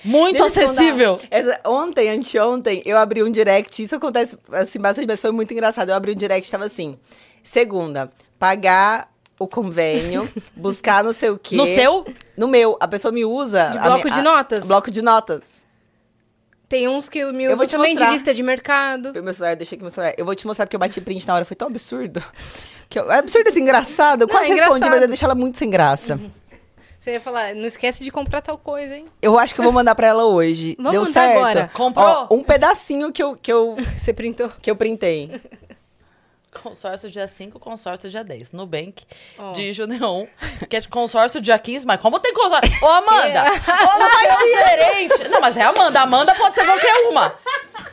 Muito Deixa acessível. Essa- ontem, anteontem, eu abri um direct. Isso acontece assim bastante, mas foi muito engraçado. Eu abri um direct tava assim: segunda, pagar o convênio, buscar não sei o quê. No seu? No meu. A pessoa me usa. De bloco de a- notas? bloco de notas. Tem uns que me Eu vou usam te também de mostrar. lista de mercado. Meu celular, deixei aqui meu celular. Eu vou te mostrar porque eu bati print na hora. Foi tão absurdo. Que eu- é absurdo assim, engraçado. Eu Não, quase é respondi, mas engraçado. eu deixei ela muito sem graça. Você ia falar, não esquece de comprar tal coisa, hein? Eu acho que eu vou mandar pra ela hoje. Vamos Deu mandar certo? agora. Comprou? Ó, um pedacinho que eu, que eu, Você printou? que eu printei. Consórcio dia 5, consórcio dia 10. Nubank, Ó. de Juneon. Que é consórcio dia 15, mas como tem consórcio? Ô, Amanda! Ô, seu gerente! Não, mas é Amanda. Amanda pode ser qualquer uma.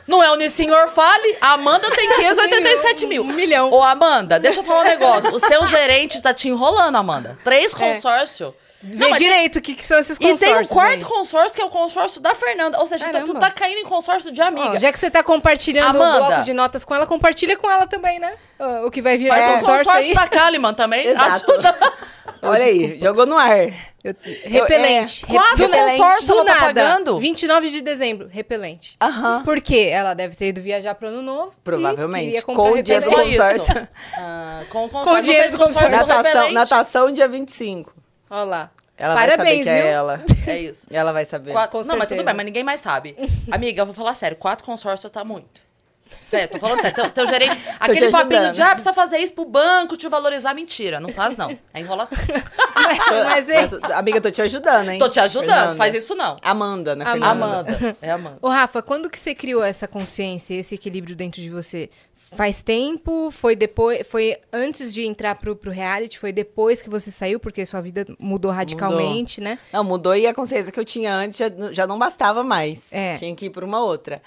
Não é o Nissenhor Fale? Amanda tem 587 mil. Um milhão. Ô, Amanda, deixa eu falar um negócio. O seu gerente tá te enrolando, Amanda. Três consórcios. Vê direito o que, que são esses E tem consórcios um quarto aí. consórcio, que é o consórcio da Fernanda. Ou seja, tu- tu Caramba. tá caindo em consórcio de amiga. Ó, já que você tá compartilhando Amanda. o bloco de notas com ela, compartilha com ela também, né? Ó, O que vai vir Faz é, um consórcio, consórcio aí. da Kalimann também. Exato. Ajuda. Olha aí, jogou no ar. Eu- repelente. é, quatro do- consórcios do ela tá nada, pagando? 29 de dezembro, repelente. Aham. Por quê? Ela deve ter ido viajar pro ano novo. e Provavelmente. queria comprar Com o dia do repelente. Só isso. consórcio. Ah, com o Com o consórcio. dinheiro do consórcio Natação, repelente? natação dia 25. Olha lá. Ela vai saber Parabéns, que é viu? ela. É isso. Ela vai saber. Quatro- não, mas tudo bem, mas ninguém mais sabe. Amiga, eu vou falar sério. Quatro consórcios tá muito. Sério, tô falando sério. Teu, teu gerente. Aquele papinho de, ah, precisa fazer isso pro banco te valorizar. Mentira, não faz não. É enrolação. Mas é. Mas, amiga, tô te ajudando, hein? Tô te ajudando, Fernanda. faz isso não. Amanda, né, Amanda. Amanda. É Amanda. Ô, Rafa, quando que você criou essa consciência, esse equilíbrio dentro de você? Faz tempo? Foi depois? Foi antes de entrar pro, pro reality? Foi depois que você saiu? Porque sua vida mudou radicalmente, né? Não, mudou e a consciência que eu tinha antes já, já não bastava mais. É. Tinha que ir por uma outra.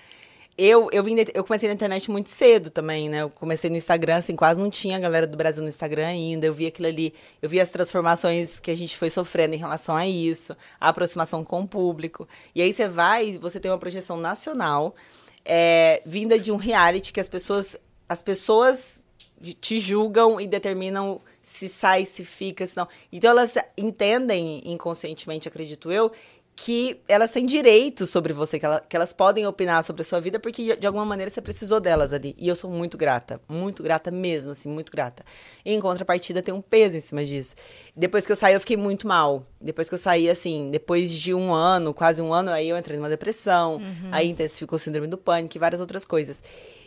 Eu, eu, vim eu comecei na internet muito cedo também, né? Eu comecei no Instagram, assim, quase não tinha a galera do Brasil no Instagram ainda. Eu vi aquilo ali, eu vi as transformações que a gente foi sofrendo em relação a isso, a aproximação com o público. E aí você vai, você tem uma projeção nacional, é, vinda de um reality que as pessoas, as pessoas te julgam e determinam se sai, se fica, se não. Então elas entendem inconscientemente, acredito eu, que elas têm direito sobre você, que, ela- que elas podem opinar sobre a sua vida, porque de, alguma maneira você precisou delas ali. E eu sou muito grata, muito grata mesmo, assim, muito grata. E em contrapartida tem um peso em cima disso. Depois que eu saí, eu fiquei muito mal. Depois que eu saí, assim, depois de um ano, quase um ano, aí eu entrei numa depressão, aí intensificou o síndrome do pânico e várias outras coisas.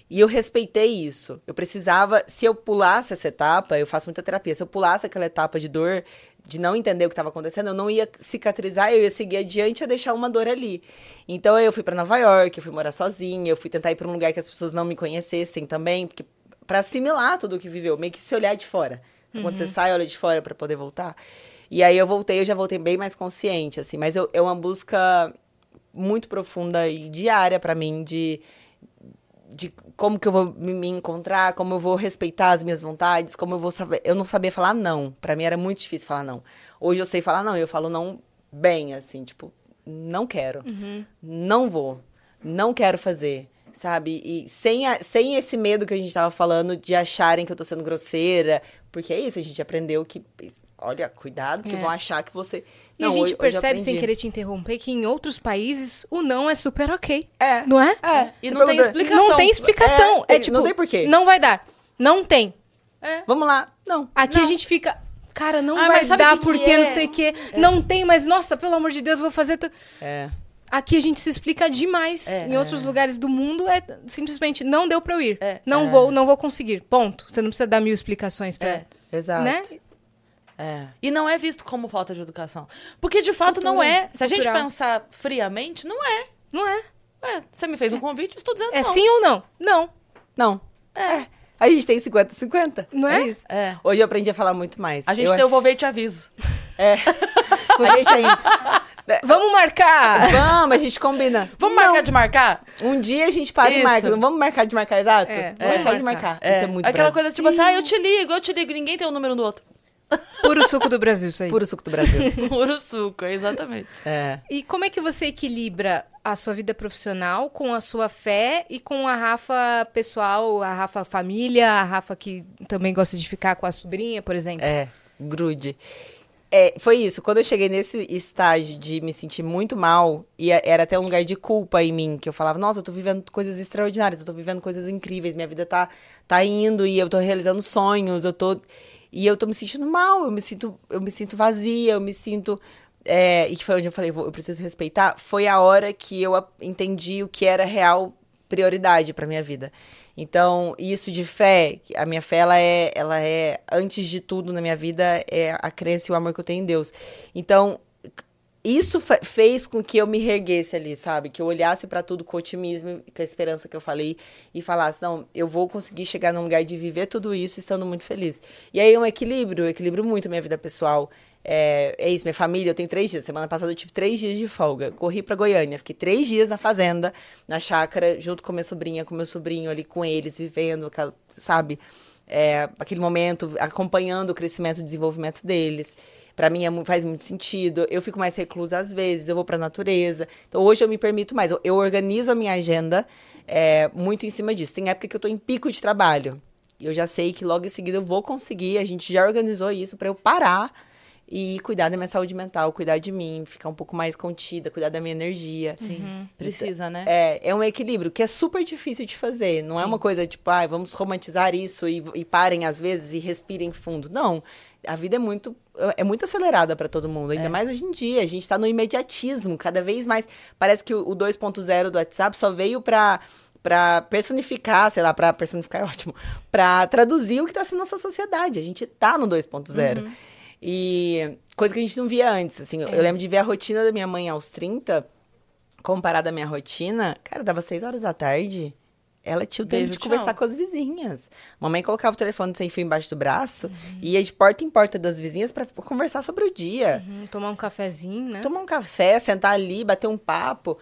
E eu respeitei isso. Eu precisava, se eu pulasse essa etapa, eu faço muita terapia, se eu pulasse aquela etapa de dor, de não entender o que estava acontecendo, eu não ia cicatrizar, eu ia seguir adiante e deixar uma dor ali. Então eu fui para Nova York, eu fui morar sozinha, eu fui tentar ir para um lugar que as pessoas não me conhecessem também, porque para assimilar tudo o que viveu, meio que se olhar de fora. Quando você sai, olha de fora para poder voltar. E aí eu voltei, eu já voltei bem mais consciente, assim, mas eu, é uma busca muito profunda e diária para mim de de como que eu vou me encontrar, como eu vou respeitar as minhas vontades, como eu vou saber. Eu não sabia falar não. Pra mim era muito difícil falar não. Hoje eu sei falar não, eu falo não bem, assim, tipo, não quero, não vou, não quero fazer, sabe? E sem, a- sem esse medo que a gente tava falando de acharem que eu tô sendo grosseira, porque é isso, a gente aprendeu que. Olha, cuidado, que É. vão achar que você. E a Não, gente hoje- hoje percebe, sem aprendi. querer te interromper, que em outros países o não é super ok. É. Não é? É. E Você não tem explicação. Não tem explicação. É, É, tem- tipo, não tem porquê. Não vai dar. Não tem. Vamos lá. Não. Aqui Não. a gente fica. Cara, não Ah, vai dar que que porque é? não sei o quê. Não tem, mas nossa, pelo amor de Deus, eu vou fazer. t- É. Aqui a gente se explica demais. É. em outros lugares do mundo é simplesmente não deu pra eu ir. É. Não vou, não vou conseguir. Ponto. Você não precisa dar mil explicações pra. É. Exato. Né? É. E não é visto como falta de educação. Porque de fato não é. Se a gente Cultural. pensar friamente, não é. Não é. É, você me fez um convite, eu estou dizendo É não. sim ou não? Não. Não. É. A gente tem 50-50. Não é? isso. É. Hoje eu aprendi a falar muito mais. A gente eu tem o acho- vou ver e te aviso. É. a gente tem isso. Vamos marcar! Vamos, a gente combina. Vamos Não, marcar de marcar? Um dia a gente para e Isso. marca. Não vamos marcar de marcar exato? É, vamos marcar vamos de marcar. marcar. Isso é muito Aquela Brasil. coisa tipo assim, ah, eu te ligo, eu te ligo, ninguém tem o número do outro. Puro suco do Brasil, isso aí. Puro suco do Brasil. Puro suco, exatamente. é. E como é que você equilibra a sua vida profissional com a sua fé e com a Rafa pessoal, a Rafa família, a Rafa que também gosta de ficar com a sobrinha, por exemplo? É, grude. É, foi isso. Quando eu cheguei nesse estágio de me sentir muito mal, e a- era até um lugar de culpa em mim, que eu falava, nossa, eu tô vivendo coisas extraordinárias, eu tô vivendo coisas incríveis, minha vida tá, tá indo e eu tô realizando sonhos, eu tô. E eu tô me sentindo mal, eu me sinto, eu me sinto vazia, eu me sinto. é, e que foi onde eu falei, eu preciso respeitar. Foi a hora que eu entendi o que era real prioridade pra minha vida. Então, isso de fé, a minha fé, ela é, ela é, antes de tudo na minha vida, é a crença e o amor que eu tenho em Deus. Então, isso fe- fez com que eu me reerguesse ali, sabe? Que eu olhasse pra tudo com otimismo, com a esperança que eu falei, e falasse, não, eu vou conseguir chegar num lugar de viver tudo isso estando muito feliz. E aí, um equilíbrio, eu equilibro muito minha vida pessoal. É, é isso, minha família, eu tenho três dias. Semana passada eu tive três dias de folga. Corri pra Goiânia, fiquei três dias na fazenda, na chácara, junto com minha sobrinha, com meu sobrinho ali, com eles, vivendo, sabe? É, aquele momento, acompanhando o crescimento e desenvolvimento deles. Pra mim é faz muito sentido. Eu fico mais reclusa às vezes, eu vou pra natureza. Então hoje eu me permito mais. Eu, eu organizo a minha agenda é, muito em cima disso. Tem época que eu tô em pico de trabalho. E eu já sei que logo em seguida eu vou conseguir. A gente já organizou isso pra eu parar e cuidar da minha saúde mental, cuidar de mim, ficar um pouco mais contida, cuidar da minha energia. Sim. Precisa, né? É, é um equilíbrio que é super difícil de fazer. Não é uma coisa tipo, ai, vamos romantizar isso e, e parem às vezes e respirem fundo. Não. A vida é muito é muito acelerada para todo mundo, ainda mais hoje em dia. A gente tá no imediatismo, cada vez mais. Parece que o, o 2.0 do WhatsApp só veio para para personificar, sei lá, para personificar é ótimo, para traduzir o que tá sendo nossa sociedade. A gente tá no 2.0. E coisa que a gente não via antes, assim. Eu lembro de ver a rotina da minha mãe aos 30, comparada à minha rotina, cara, dava 6 horas da tarde. Ela tinha o tempo Beijo, de tchau. conversar com as vizinhas. Mamãe colocava o telefone sem fio embaixo do braço e ia de porta em porta das vizinhas para conversar sobre o dia. Uhum, tomar um cafezinho, né? Tomar um café, sentar ali, bater um papo.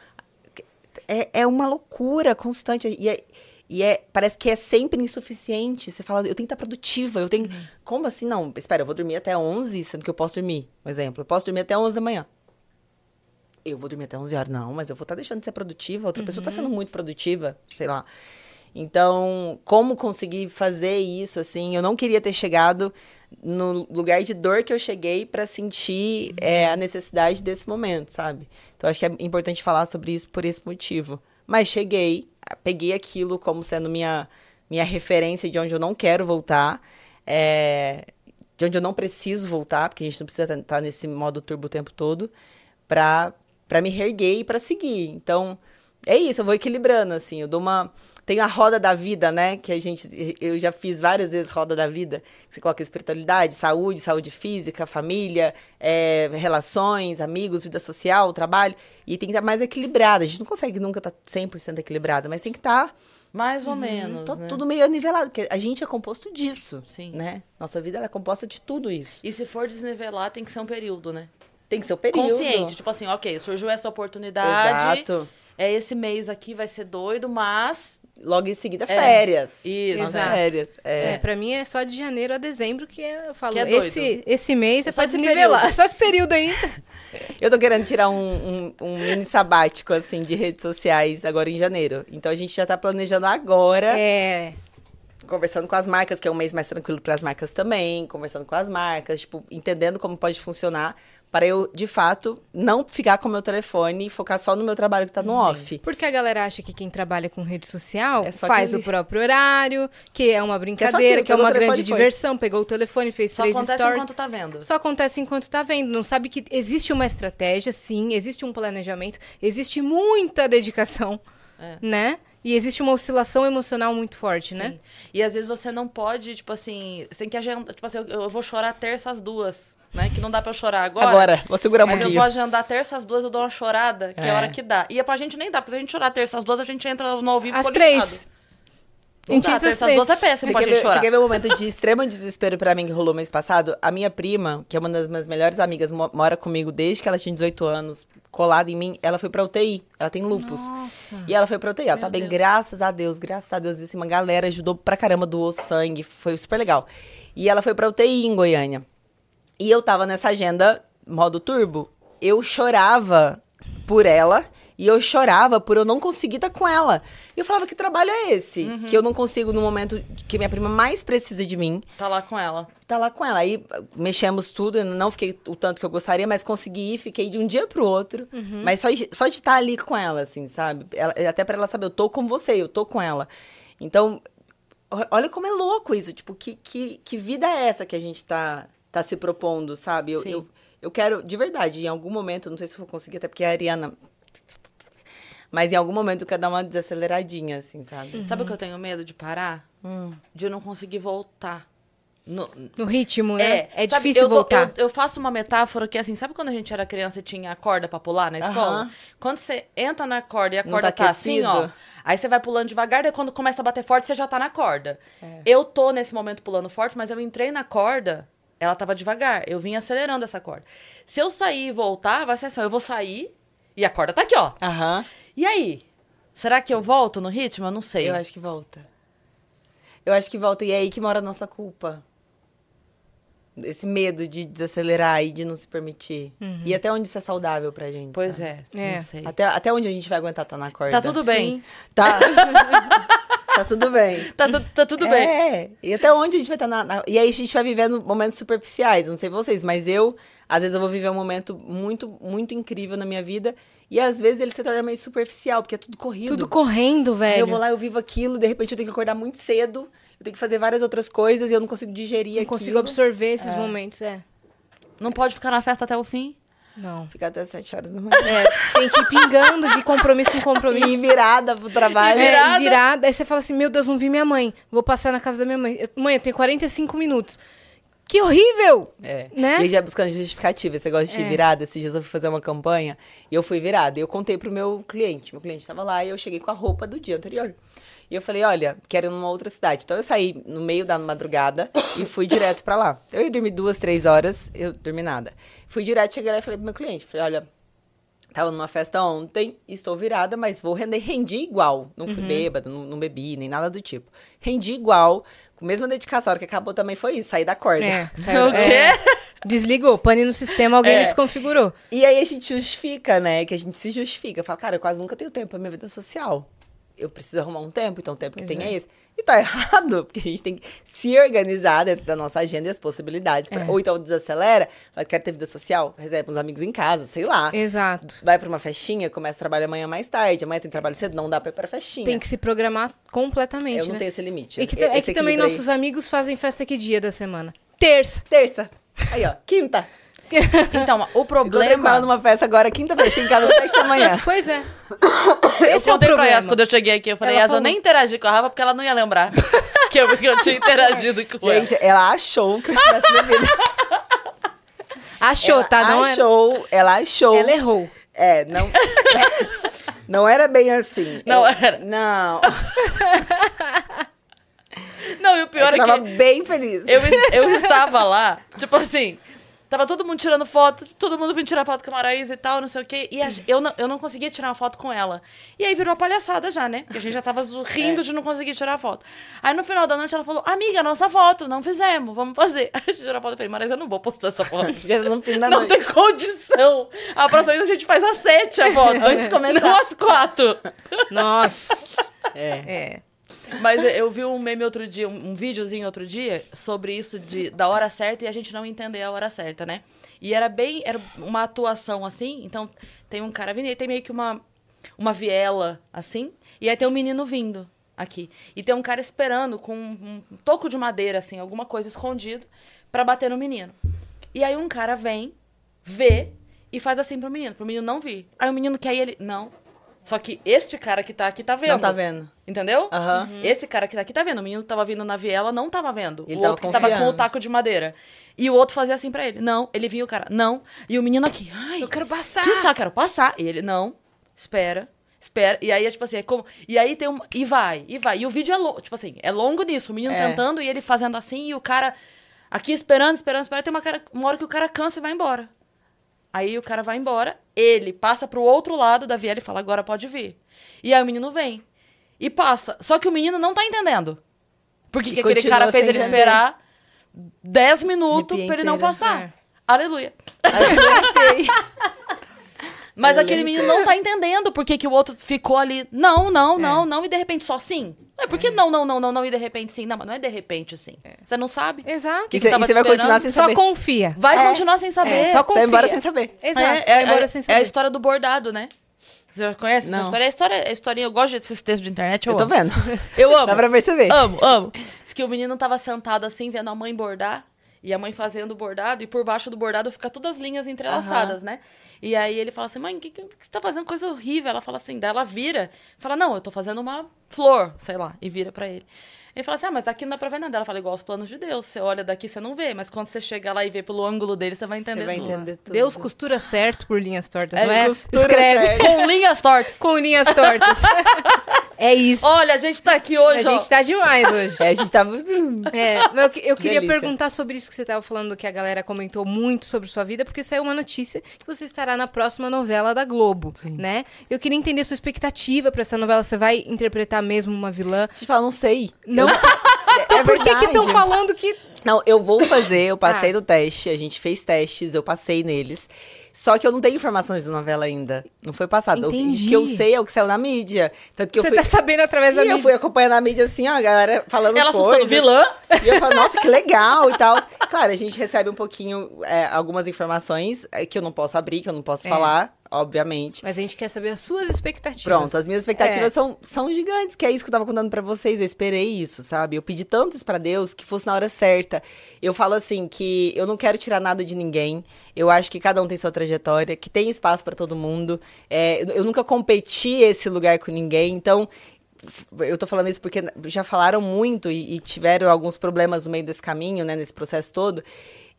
É, é uma loucura constante. E, é, e é, parece que é sempre insuficiente. Você fala, eu tenho que estar produtiva, eu tenho. Como assim? Não, espera, eu vou dormir até 11, sendo que eu posso dormir. Um exemplo, eu posso dormir até 11 da manhã. Eu vou dormir até 11 horas, não, mas eu vou estar deixando de ser produtiva. Outra pessoa está sendo muito produtiva, sei lá. Então, como conseguir fazer isso, assim, eu não queria ter chegado no lugar de dor que eu cheguei para sentir é, a necessidade desse momento, sabe? Então, acho que é importante falar sobre isso por esse motivo. Mas cheguei, peguei aquilo como sendo minha, minha referência de onde eu não quero voltar, é, de onde eu não preciso voltar, porque a gente não precisa estar tá nesse modo turbo o tempo todo, para me reerguer e para seguir. Então, é isso, eu vou equilibrando, assim, eu dou uma tem a roda da vida, né? Que a gente. Eu já fiz várias vezes roda da vida. Você coloca espiritualidade, saúde, saúde física, família, é, relações, amigos, vida social, trabalho. E tem que estar mais equilibrada. A gente não consegue nunca estar 100% equilibrada, mas tem que estar. Mais ou uhum, menos. Tá né? Tudo meio nivelado, porque a gente é composto disso. Sim. Né? Nossa vida é composta de tudo isso. E se for desnivelar, tem que ser um período, né? Tem que ser um período. Consciente. Tipo assim, ok, surgiu essa oportunidade. Exato. É esse mês aqui, vai ser doido, mas logo em seguida, é, férias. Isso. Exato. Férias. É. é, pra mim é só de janeiro a dezembro que eu falo. Que é esse, esse mês é, é pode nivelar. É só esse período aí. Eu tô querendo tirar um, um, um, mini sabático, assim, de redes sociais agora em janeiro. Então a gente já tá planejando agora. É. Conversando com as marcas, que é um mês mais tranquilo para as marcas também, conversando com as marcas, tipo, entendendo como pode funcionar para eu, de fato, não ficar com o meu telefone e focar só no meu trabalho que está no off. Porque a galera acha que quem trabalha com rede social é faz o próprio horário, que é uma brincadeira, que é, que é uma grande diversão, pegou o telefone, fez só três stories. Só acontece enquanto tá vendo. Só acontece enquanto tá vendo. Não sabe que existe uma estratégia, sim, existe um planejamento, existe muita dedicação, é. né? E existe uma oscilação emocional muito forte, né? Sim. né? E às vezes você não pode, tipo assim, você tem que agendar, tipo assim, eu, eu vou chorar terça às duas né? Que não dá pra eu chorar agora. Agora, vou segurar um mas pouquinho. Mas eu vou agendar terça às duas, eu dou uma chorada, que é, a hora que dá. E é pra gente nem dá, porque se a gente chorar terça às duas, a gente entra no ao vivo Às três. Não a gente dá, terça às duas é péssimo pra gente ver, chorar. Você quer ver um momento de extremo desespero pra mim que rolou mês passado? A minha prima, que é uma das minhas melhores amigas, mora comigo desde que ela tinha 18 anos, colada em mim, ela foi pra UTI. Ela tem lupus. Nossa. E ela foi pra UTI. Ela Meu tá bem, Deus. graças a Deus, graças a Deus. Assim, uma galera ajudou pra caramba, doou sangue, foi super legal. E ela foi pra UTI em Goiânia. E eu tava nessa agenda modo turbo. Eu chorava por ela e eu chorava por eu não conseguir estar tá com ela. E eu falava, que trabalho é esse? Uhum. Que eu não consigo no momento que minha prima mais precisa de mim. Tá lá com ela. Tá lá com ela. Aí mexemos tudo, não fiquei o tanto que eu gostaria, mas consegui ir, fiquei de um dia pro outro. Uhum. Mas só, só de estar tá ali com ela, assim, sabe? Ela, até para ela saber, eu tô com você, eu tô com ela. Então, olha como é louco isso. Tipo, que, que, que vida é essa que a gente tá tá se propondo, sabe? Eu, eu, eu, quero, de verdade, em algum momento, não sei se eu vou conseguir, até porque a Ariana. Mas em algum momento eu quero dar uma desaceleradinha, assim, sabe? Uhum. Sabe o que eu tenho medo de parar? Hum. De não conseguir voltar. No, no ritmo, né? É, é sabe, difícil eu, voltar. Eu, eu, faço uma metáfora que, assim, sabe quando a gente era criança e tinha a corda pra pular na escola? Uhum. Quando você entra na corda e a corda tá, tá assim, ó. Aí você vai pulando devagar, daí quando começa a bater forte, você já tá na corda. É. Eu tô nesse momento pulando forte, mas eu entrei na corda ela tava devagar. Eu vim acelerando essa corda. Se eu sair e voltar, vai ser assim: eu vou sair e a corda tá aqui, ó. Aham. E aí? Será que eu volto no ritmo? Eu não sei. Eu acho que volta. Eu acho que volta. E é aí que mora a nossa culpa. Esse medo de desacelerar e de não se permitir. Uhum. E até onde isso é saudável pra gente. Pois sabe? é, é. Não sei. Até, até onde a gente vai aguentar estar tá na corda. Tá tudo bem. Sim. Tá. tá tudo bem. Tá, tu, tá tudo bem. É. E até onde a gente vai estar tá na, na, E aí a gente vai vivendo momentos superficiais. Não sei vocês, mas eu, às vezes, eu vou viver um momento muito, muito incrível na minha vida. E às vezes ele se torna meio superficial, porque é tudo corrido. Tudo correndo, velho. Eu vou lá, eu vivo aquilo, de repente eu tenho que acordar muito cedo. Eu tenho que fazer várias outras coisas e eu não consigo digerir Não aquilo. consigo absorver esses é. momentos, é. Não pode ficar na festa até o fim? Não. Ficar até sete horas da manhã. É, tem que ir pingando de compromisso em compromisso. E virada pro trabalho. E virada. É, virada. Aí você fala assim, meu Deus, não vi minha mãe. Vou passar na casa da minha mãe. Eu, mãe, eu tenho 45 minutos. Que horrível! É. Né? E já buscando justificativa. Você gosta de é. virada? Esses dias eu fui fazer uma campanha e eu fui virada. E eu contei pro meu cliente. Meu cliente estava lá e eu cheguei com a roupa do dia anterior. E eu falei, olha, quero ir numa outra cidade. Então eu saí no meio da madrugada e fui direto para lá. Eu ia dormir duas, três horas, eu dormi nada. Fui direto, cheguei lá e falei pro meu cliente, falei, olha, tava numa festa ontem, estou virada, mas vou render, rendi igual. Não fui uhum. bêbada, não, não, bebi, nem nada do tipo. Rendi igual, com a mesma dedicação. A hora que acabou também foi isso, sair da corda. É, saiu, o quê? É, desligou, pane no sistema, alguém é. desconfigurou. E aí a gente justifica, né? Que a gente se justifica. Fala, cara, eu quase nunca tenho tempo pra minha vida social eu preciso arrumar um tempo, então o tempo que Pois tem é. é esse. E tá errado, porque a gente tem que se organizar dentro da nossa agenda e as possibilidades. pra- É. Ou então desacelera, quer ter vida social, recebe uns amigos em casa, sei lá. Exato. Vai pra uma festinha, começa a trabalhar amanhã mais tarde, amanhã tem trabalho cedo, não dá pra ir pra festinha. Tem que se programar completamente, Eu não né? tenho esse limite. E que, é que também aí. nossos amigos fazem festa que dia da semana? Terça. Terça. Aí, ó, quinta. Então, o Encontrei com ela problema. numa festa agora, quinta-feira, cheguei em casa às sete da manhã. Pois é. Eu Esse é o problema. Yas quando eu cheguei aqui. Eu falei, Ela Yas, eu falou. nem interagi com a Rafa porque ela não ia lembrar que, eu, que eu tinha interagido com ela. Gente, ela achou que eu tivesse bebido. Achou, ela tá? Não era- achou, ela achou. Ela errou. É, não. não era bem assim. Não Eu- era. Não. Não, e o pior eu é que. tava bem feliz. Eu, eu estava lá, tipo assim, tava todo mundo tirando foto, todo mundo vindo tirar foto com a Maraísa e tal, não sei o quê. E a- eu, não, eu não conseguia tirar uma foto com ela. E aí virou uma palhaçada já, né? Porque a gente já tava É. rindo de não conseguir tirar a foto. Aí no final da noite ela falou, amiga, nossa foto, não fizemos, vamos fazer. Aí a gente tirou a foto e falei, Maraísa, eu não vou postar essa foto. Já no fim da Não noite. tem condição. A próxima vez a gente faz às sete a foto. Antes de começar. Não às quatro. Nossa. É. É. Mas eu vi um meme outro dia, um, videozinho outro dia, sobre isso de, da hora certa e a gente não entender a hora certa, né? E era bem, era uma atuação assim, então tem um cara vindo e tem meio que uma, uma viela assim, e aí tem um menino vindo aqui. E tem um cara esperando com um, um toco de madeira, assim, alguma coisa escondido, pra bater no menino. E aí um cara vem, vê e faz assim pro menino, pro menino não vir. Aí o menino quer ir, ele. Não. Só que este cara que tá aqui tá vendo. Não tá vendo. Entendeu? Aham. Esse cara que tá aqui tá vendo. O menino tava vindo na viela, não tava vendo. Ele o tava outro que tava com o taco de madeira. E o outro fazia assim pra ele. Não. Ele vinha o cara. Não. E o menino aqui. Ai, Eu quero passar. que saco, quero passar. E ele, não. Espera. Espera. E aí, é tipo assim, é como. E aí tem um. E vai, e vai. E o vídeo é longo. Tipo assim, é longo nisso. O menino É. tentando e ele fazendo assim. E o cara aqui esperando, esperando, esperando. Tem uma, cara, uma hora que o cara cansa e vai embora. Aí o cara vai embora, ele passa pro outro lado da viela e fala, agora pode vir. E aí o menino vem. E passa. Só que o menino não tá entendendo. Porque que aquele cara fez ele entender. esperar 10 minutos Arrepia pra ele não inteira. passar. É. Aleluia. Mas aquele menino não tá entendendo porque que o outro ficou ali. Não, não, não, não, e de repente só sim. É porque não, não, não, não, não, e de repente sim. Não, mas não é de repente sim. Você não sabe. Exato. Que E que e você vai continuar sem Só saber. confia. Vai É. continuar sem saber. É, só Você vai confia. embora sem saber. Exato. É, vai é, embora é- sem é saber. a história do bordado, né? Você já conhece Não. essa história? É a história, é a historinha. Eu gosto desses textos de internet. Eu, Eu tô amo. vendo. Eu amo. Dá pra perceber. Amo, amo. Diz que o menino tava sentado assim, vendo a mãe bordar. E a mãe fazendo o bordado. E por baixo do bordado fica todas as linhas entrelaçadas, né? E aí ele fala assim, mãe, o que, que, que você tá fazendo? Coisa horrível. Ela fala assim, daí ela vira. Fala, não, eu tô fazendo uma flor, sei lá. E vira pra ele. Ele fala assim, ah, mas aqui não dá pra ver nada. Ela fala, igual os planos de Deus. Você olha daqui, você não vê. Mas quando você chega lá e vê pelo ângulo dele, você vai entender Você vai tudo. entender tudo. Deus costura certo por linhas tortas, É, não é? Escreve certo. Com linhas tortas. com linhas tortas. é isso. Olha, a gente tá aqui hoje, a ó. gente tá demais hoje. É, a gente tava. É, mas eu, eu queria Delícia. perguntar sobre isso que você estava falando, que a galera comentou muito sobre sua vida, porque saiu uma notícia que você estará na próxima novela da Globo, né? Eu queria entender sua expectativa pra essa novela. Você vai interpretar mesmo uma vilã? A gente fala, não sei. Não Eu- sei. É Por que que estão falando que... Não, eu vou fazer, eu passei Ah. no teste, a gente fez testes, eu passei neles. Só que eu não tenho informações da novela ainda. Não foi passado. O Entendi. que eu sei é o que saiu na mídia. Tanto que eu você fui. tá sabendo através da E eu mídia. fui acompanhando a mídia assim, ó, a galera falando Ela coisas. assustando vilã. E eu falo, nossa, que legal e tal. Claro, a gente recebe um pouquinho, é, algumas informações é, que eu não posso abrir, que eu não posso É. falar, obviamente. Mas a gente quer saber as suas expectativas. Pronto, as minhas expectativas É. são, são gigantes, que é isso que eu tava contando pra vocês. Eu esperei isso, sabe? Eu pedi tanto isso pra Deus que fosse na hora certa. Eu falo assim que eu não quero tirar nada de ninguém. Eu acho que cada um tem sua trajetória, que tem espaço pra todo mundo. É, eu- nunca competi esse lugar com ninguém, então eu tô falando isso porque já falaram muito e, e tiveram alguns problemas no meio desse caminho, né, nesse processo todo.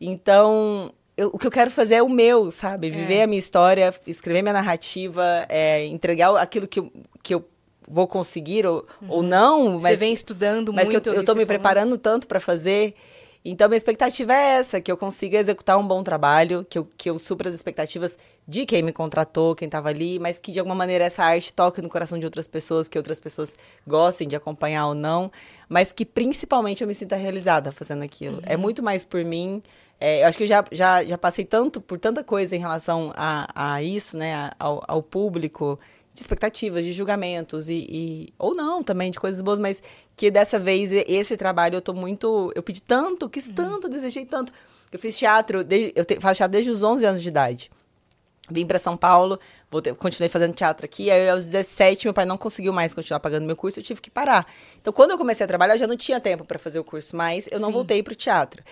Então, eu- o que eu quero fazer é o meu, sabe? Viver a minha história, escrever minha narrativa, é, entregar aquilo que eu, que eu vou conseguir ou, ou não, Você mas, vem estudando mas muito. eu, eu ouvi tô você me falando. preparando tanto pra fazer. Então, minha expectativa é essa, que eu consiga executar um bom trabalho, que eu, que eu supra as expectativas de quem me contratou, quem tava ali, mas que de alguma maneira essa arte toque no coração de outras pessoas, que outras pessoas gostem de acompanhar ou não, mas que principalmente eu me sinta realizada fazendo aquilo. É muito mais por mim. É, eu acho que eu já, já, já passei tanto por tanta coisa em relação a, a isso, né, ao, ao público, de expectativas, de julgamentos e, e- ou não também de coisas boas, mas que dessa vez esse trabalho eu tô muito, eu pedi tanto, quis tanto, desejei tanto. Eu fiz teatro, de- eu te- faço teatro desde os 11 anos de idade. Vim para São Paulo, voltei, continuei fazendo teatro aqui. Aí, aos 17, meu pai não conseguiu mais continuar pagando meu curso, eu tive que parar. Então, quando eu comecei a trabalhar, eu já não tinha tempo para fazer o curso, mas eu não Sim. voltei para o teatro.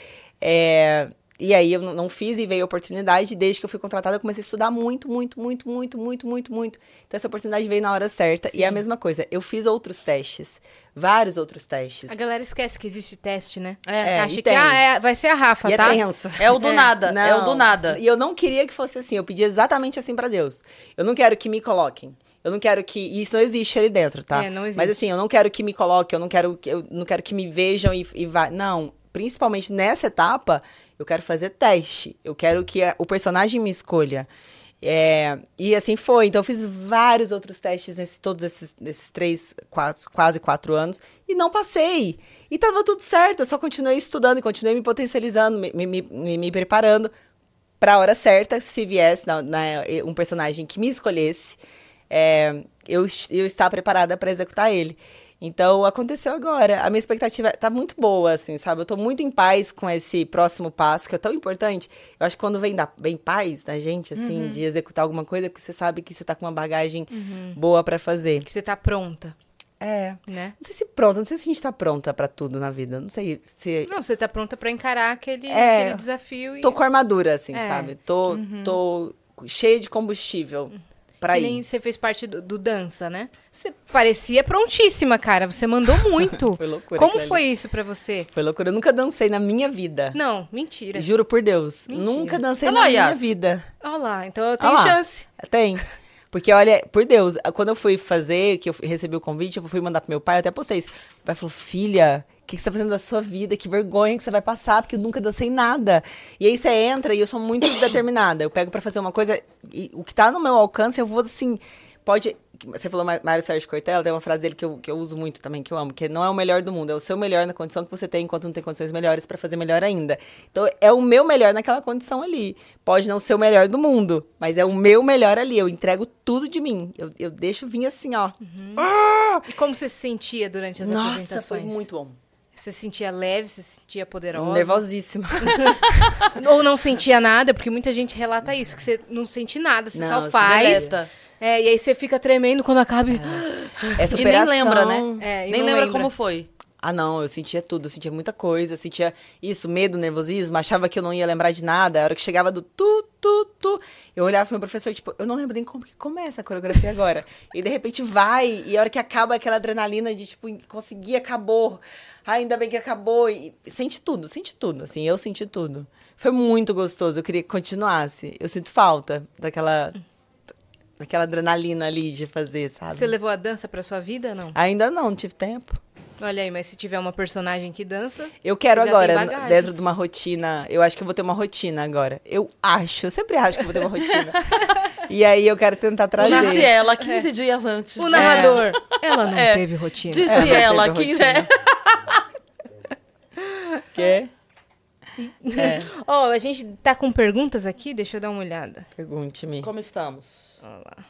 É, e aí, eu não- não fiz e veio a oportunidade. Desde que eu fui contratada, eu comecei a estudar muito, muito, muito, muito, muito, muito, muito. Então, essa oportunidade veio na hora certa. E é a mesma coisa, eu fiz outros testes, vários outros testes. A galera esquece que existe teste, né? É, É, Acha que ah, é- vai ser a Rafa, E tá? é tenso. É o do É. nada. É o do Não. nada. E eu não queria que fosse assim. Eu pedi exatamente assim pra Deus. Eu não quero que me coloquem. Eu não quero que. Isso não existe ali dentro, tá? É, não existe. Mas assim, eu não quero que me coloquem, eu não quero, que- eu não quero que me vejam e, e vá. Não. Principalmente nessa etapa, eu quero fazer teste. Eu quero que a- o personagem me escolha. É, e assim foi. Então, eu fiz vários outros testes nesses todos esses, esses três, quatro, quase quatro anos. E não passei. E tava tudo certo. Eu só continuei estudando e continuei me potencializando, me, me, me- me, preparando pra hora certa, se viesse na- na- um personagem que me escolhesse, é, eu, eu estar preparada para executar ele. Então, aconteceu agora. A minha expectativa tá muito boa, assim, sabe? Eu tô muito em paz com esse próximo passo, que é tão importante. Eu acho que quando vem, da, vem paz da gente, assim, de executar alguma coisa, é porque você sabe que você tá com uma bagagem boa pra fazer. Que você tá pronta, É. né? Não sei se pronta, não sei se a gente tá pronta pra tudo na vida. Não sei se. Não, você tá pronta pra encarar aquele, É. aquele desafio e Tô com armadura, assim, É. sabe? Tô, tô cheia de combustível pra que ir. nem você fez parte do, do dança, né? Você parecia prontíssima, cara. Você mandou muito. Foi loucura Como foi isso pra você? Foi loucura. Eu nunca dancei na minha vida. Não, mentira. Juro por Deus. Mentira. Nunca dancei Olha na minha Yas. vida. Olha lá, então eu tenho Olha lá. chance. Tem. Porque, olha, por Deus, quando eu fui fazer, que eu recebi o convite, eu fui mandar pro meu pai, até postei isso. O pai falou, filha, o que, que você tá fazendo da sua vida? Que vergonha que você vai passar, porque eu nunca dancei nada. E aí você entra e eu sou muito determinada. Eu pego pra fazer uma coisa, e o que tá no meu alcance, eu vou assim, pode... Você falou Mário Sérgio Cortella, tem uma frase dele que eu, que eu uso muito também, que eu amo, que não é o melhor do mundo, é o seu melhor na condição que você tem, enquanto não tem condições melhores pra fazer melhor ainda. Então, é o meu melhor naquela condição ali. Pode não ser o melhor do mundo, mas é o meu melhor ali. Eu entrego tudo de mim. Eu, eu deixo vir assim, ó. E como você se sentia durante as Nossa, apresentações? foi muito bom. Você se sentia leve, você se sentia poderosa? Nervosíssima. Ou não sentia nada, porque muita gente relata isso, que você não sente nada, você Não, só faz. Deleta. É, e aí você fica tremendo quando acaba. e- Essa E nem operação... lembra, né? É, e nem lembra, lembra. como foi. Ah, não, eu sentia tudo, eu sentia muita coisa, eu sentia isso, medo, nervosismo, achava que eu não ia lembrar de nada. A hora que chegava do tu, tu, tu, eu olhava pro meu professor, tipo, eu não lembro nem como que começa a coreografia agora. e de repente vai, e a hora que acaba aquela adrenalina de, tipo, conseguir, acabou. Ah, ainda bem que acabou. E sente tudo, sente tudo, assim, eu senti tudo. Foi muito gostoso, eu queria que continuasse. Eu sinto falta daquela, daquela adrenalina ali de fazer, sabe? Você levou a dança pra sua vida, não? Ainda não, não tive tempo. Olha aí, mas se tiver uma personagem que dança, Eu quero agora, dentro de uma rotina. Eu acho que eu vou ter uma rotina agora. Eu acho, eu sempre acho que vou ter uma rotina. e aí eu quero tentar trazer. Disse ela 15 dias antes. o narrador, ela não É. teve rotina. Disse É, ela teve 15 rotina. Quê? É, Ó, a gente tá com perguntas aqui, deixa eu dar uma olhada. pergunte-me. Como estamos? Olha lá.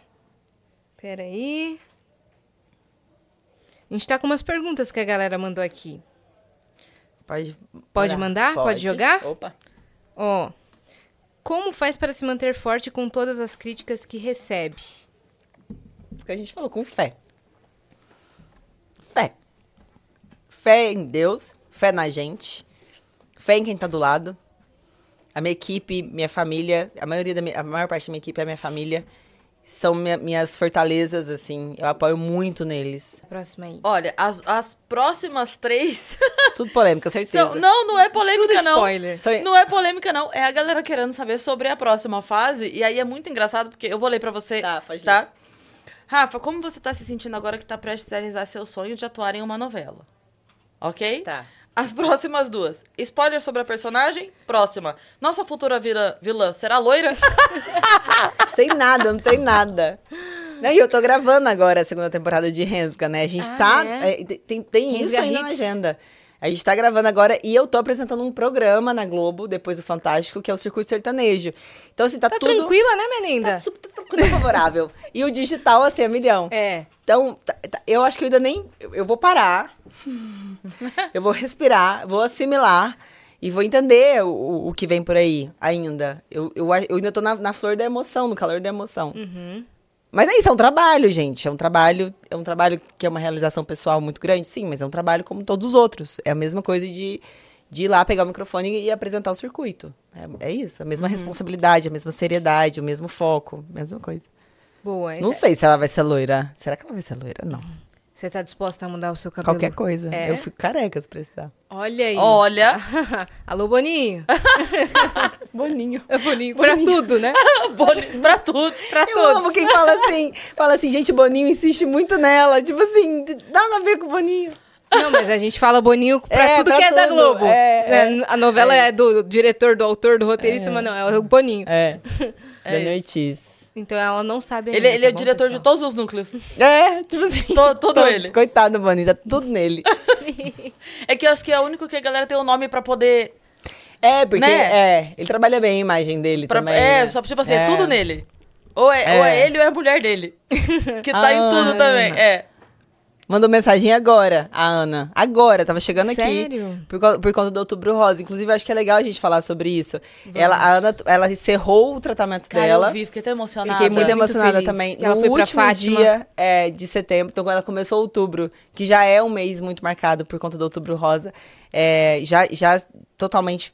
Peraí. A gente tá com umas perguntas que a galera mandou aqui. Pode, Pode mandar? Pode jogar? Opa. Ó. Como faz para se manter forte com todas as críticas que recebe? Porque a gente falou com fé. Fé. Fé em Deus, fé na gente, fé em quem tá do lado. A minha equipe, minha família, a maioria da minha, a maior parte da minha equipe é a minha família. São minha- minhas fortalezas, assim. Eu apoio muito neles. Próxima aí. Olha, as, as próximas três. Tudo polêmica, certeza. são- não, não é polêmica, Tudo não. spoiler. São- Não é polêmica, não. É a galera querendo saber sobre a próxima fase. E aí é muito engraçado, porque eu vou ler pra você. Tá, pode tá? Rafa, como você tá se sentindo agora que tá prestes a realizar seu sonho de atuar em uma novela? Ok? Tá. As próximas duas. Spoiler sobre a personagem? Próxima. Nossa futura vilã, vilã será loira? Sem nada, não sei nada. Né, E eu tô gravando agora a segunda temporada de Rensga, né? A gente Ah, tá. é? é, tem tem isso ainda na Hits? agenda. A gente tá gravando agora e eu tô apresentando um programa na Globo, depois do Fantástico, que é o Circuito Sertanejo. Então, assim, tá, Tá tudo. tranquila, né, minha linda? Tá super tá favorável. e o digital, assim, é milhão. É. Então, tá- tá- eu acho que eu ainda nem. Eu, eu vou parar. eu vou respirar, vou assimilar e vou entender o, o que vem por aí ainda. Eu, eu, eu ainda tô na, na flor da emoção, no calor da emoção. Uhum. Mas é isso, é um trabalho, gente. É um trabalho, é um trabalho que é uma realização pessoal muito grande, sim, mas é um trabalho como todos os outros. É a mesma coisa de, de ir lá pegar o microfone e apresentar o circuito. É, é isso, a mesma responsabilidade, a mesma seriedade, o mesmo foco, mesma coisa. Boa. Não sei se ela vai ser loira. Será que ela vai ser loira? Não. Você tá disposta a mudar o seu cabelo? Qualquer coisa. É? Eu fico careca se precisar. Olha aí. Olha, Alô, Boninho. Boninho. Boninho, pra tudo, né? Boni- pra tudo. Pra Eu todos. amo quem fala assim. Fala assim, gente, Boninho insiste muito nela. Tipo assim, nada a ver com o Boninho. Não, mas a gente fala Boninho pra É, tudo pra que é da. Globo. É, Né? A novela é, do diretor, do autor, do roteirista, mas não, é o Boninho. É. É Boninho Ortiz. Então ela não sabe Ele, ainda, ele é tá bom, diretor de pessoal? todos os núcleos. É, tipo assim. To- todo todos. ele. Coitado do Boninho, tá tudo nele. É que eu acho que é o único que a galera tem o nome pra poder. É, porque Né? é, ele trabalha bem a imagem dele pra- também. é, né? só tipo assim, é. tudo nele. Ou é, É. ou é ele ou é a mulher dele. que tá A em tudo Ana. também. É. Mandou mensagem agora, a Ana. Agora, tava chegando aqui. Sério? Por, co- por conta do Outubro Rosa. Inclusive, acho que é legal a gente falar sobre isso. Ela, a Ana, ela encerrou o tratamento Cara, dela. eu vi, fiquei tão emocionada. Fiquei muito Muito emocionada feliz também. que ela no foi pra último dia é, de setembro, então quando ela começou outubro, que já é um mês muito marcado por conta do Outubro Rosa, é, já, já totalmente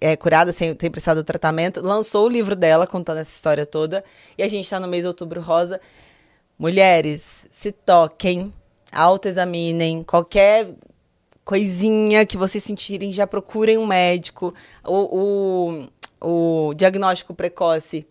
é, curada, sem ter prestado o tratamento, lançou o livro dela contando essa história toda. E a gente tá no mês de Outubro Rosa. Mulheres, se toquem, autoexaminem, qualquer coisinha que vocês sentirem, já procurem um médico. O, o, o diagnóstico precoce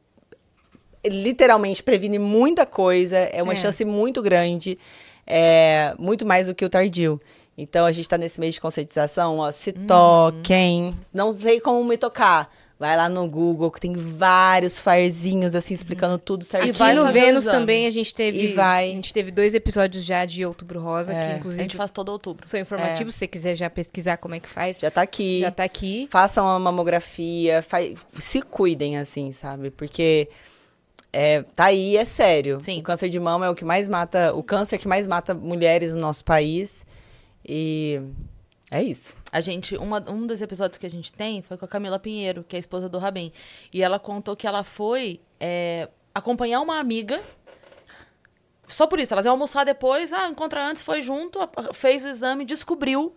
literalmente previne muita coisa, é uma É. chance muito grande, é muito mais do que o tardio. Então a gente tá nesse mês de conscientização, ó, se toquem. Não sei como me tocar. Vai lá no Google, que tem vários farzinhos assim explicando tudo certinho. Aqui vai no Vênus também a gente teve. E vai. A gente teve dois episódios já de Outubro Rosa, É. que A inclusive gente faz todo outubro. são informativos. Se você quiser já pesquisar como é que faz, Já tá aqui. já tá aqui. Façam a mamografia, fa- se cuidem assim, sabe? Porque é, tá aí, é sério. Sim. O câncer de mama é o que mais mata, o câncer que mais mata mulheres no nosso país. E é isso. A gente, uma, um dos episódios que a gente tem foi com a Camila Pinheiro, que é a esposa do Rabin. E ela contou que ela foi é, acompanhar uma amiga. Só por isso, elas iam almoçar depois, ah, encontra antes, foi junto, fez o exame, descobriu.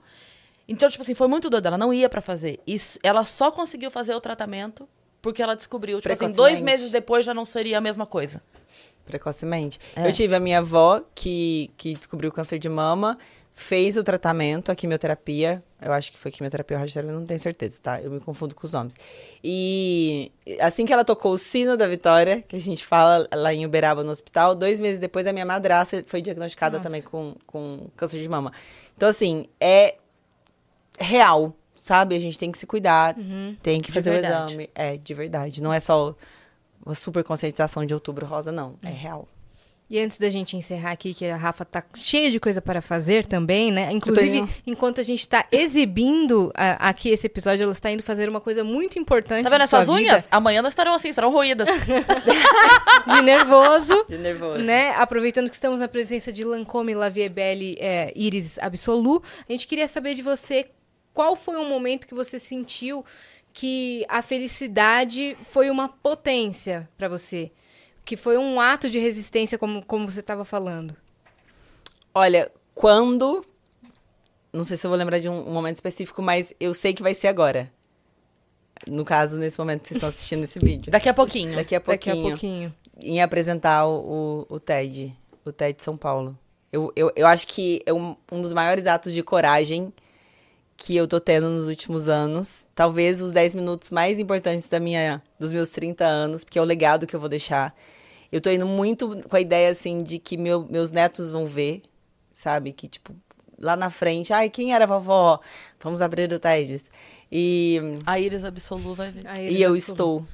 Então, tipo assim, foi muito doido, ela não ia pra fazer. Isso, ela só conseguiu fazer o tratamento porque ela descobriu. Tipo assim, dois meses depois já não seria a mesma coisa. Precocemente. É. Eu tive a minha avó que, que descobriu câncer de mama, fez o tratamento, a quimioterapia. Eu acho que foi quimioterapia ou radioterapia, não tenho certeza, tá? Eu me confundo com os nomes. E assim que ela tocou o sino da vitória, que a gente fala lá em Uberaba no hospital, dois meses depois a minha madraça foi diagnosticada Nossa. também com, com câncer de mama. Então, assim, é real, sabe? A gente tem que se cuidar, tem que fazer verdade. o exame. É, de verdade. Não é só uma super conscientização de outubro rosa, não. É real. E antes da gente encerrar aqui, que a Rafa tá cheia de coisa para fazer também, né? Inclusive, tenho- enquanto a gente tá exibindo ah, aqui esse episódio, ela está indo fazer uma coisa muito importante Tá vendo essas unhas? vida, Amanhã não estarão assim, estarão roídas. de nervoso. De nervoso. né? Aproveitando que estamos na presença de Lancôme Laviebelle é, Iris Absolu, a gente queria saber de você qual foi um momento que você sentiu que a felicidade foi uma potência para você, que foi um ato de resistência, como, como você estava falando. Olha, quando. Não sei se eu vou lembrar de um, um momento específico, mas eu sei que vai ser agora. No caso, nesse momento que vocês estão assistindo esse vídeo. Daqui a pouquinho. Daqui a Daqui a pouquinho. pouquinho. Em apresentar o, o, o TED. O TED São Paulo. Eu, eu, eu acho que é um, um dos maiores atos de coragem que eu tô tendo nos últimos anos. Talvez os 10 minutos mais importantes da minha, dos meus 30 anos, porque é o legado que eu vou deixar. Eu tô indo muito com a ideia, assim, de que meu, meus netos vão ver, sabe? Que, tipo, lá na frente, ai, quem era a vovó? Vamos abrir o TEDs. E A Iris Absolu vai ver. E eu falou. estou.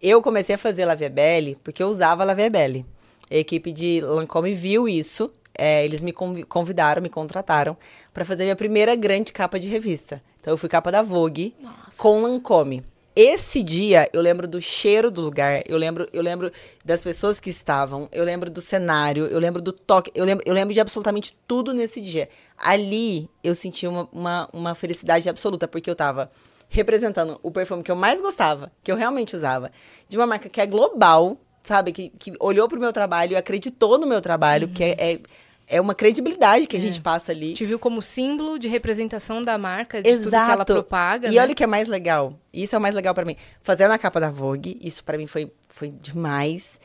Eu comecei a fazer La Vie Belle porque eu usava La Vie Belle. A equipe de Lancôme viu isso. é, eles me convi- convidaram, me contrataram pra fazer minha primeira grande capa de revista. Então eu fui capa da Vogue com Lancôme. Esse dia eu lembro do cheiro do lugar, eu lembro, eu lembro das pessoas que estavam, eu lembro do cenário, eu lembro do toque, eu lembro, eu lembro de absolutamente tudo nesse dia. Ali eu senti uma, uma, uma felicidade absoluta, porque eu tava representando o perfume que eu mais gostava, que eu realmente usava, de uma marca que é global, sabe? Que, que olhou pro meu trabalho e acreditou no meu trabalho, que é, é, é uma credibilidade que a gente passa ali. Te viu como símbolo de representação da marca, de tudo que ela Exato. propaga, E né? olha o que é mais legal. Isso é o mais legal pra mim. Fazendo a capa da Vogue, isso pra mim foi, foi demais.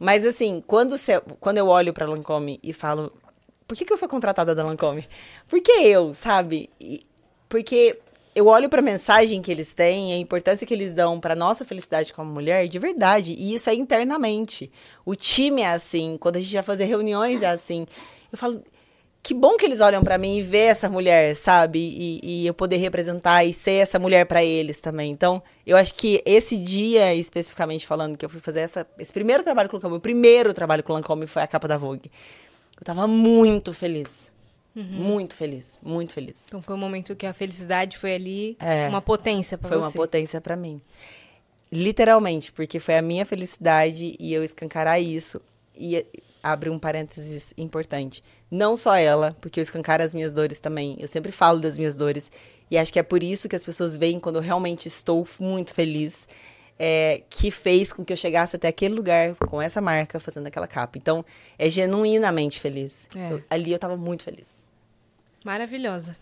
Mas assim, quando, você, quando eu olho pra Lancôme e falo, por que, que eu sou contratada da Lancôme? Por que eu, sabe? E- porque eu olho pra mensagem que eles têm, a importância que eles dão pra nossa felicidade como mulher, de verdade. E isso é internamente. O time é assim, quando a gente vai fazer reuniões é assim. Eu falo, que bom que eles olham pra mim e vê essa mulher, sabe? E, e eu poder representar e ser essa mulher pra eles também. Então, eu acho que esse dia, especificamente falando, que eu fui fazer essa, esse primeiro trabalho com o Lancôme, o primeiro trabalho com o Lancôme foi a capa da Vogue. Eu tava muito feliz. Muito feliz, muito feliz. Então foi um momento que a felicidade foi ali É. uma potência pra Foi você. uma potência pra mim. Literalmente, porque foi a minha felicidade e eu escancarar isso. E abre um parênteses importante. Não só ela, porque eu escancaro as minhas dores também. Eu sempre falo das minhas dores. E acho que é por isso que as pessoas veem quando eu realmente estou muito feliz. é, que fez com que eu chegasse até aquele lugar com essa marca, fazendo aquela capa. Então, é genuinamente feliz. É. Eu- ali eu tava muito feliz. Maravilhosa.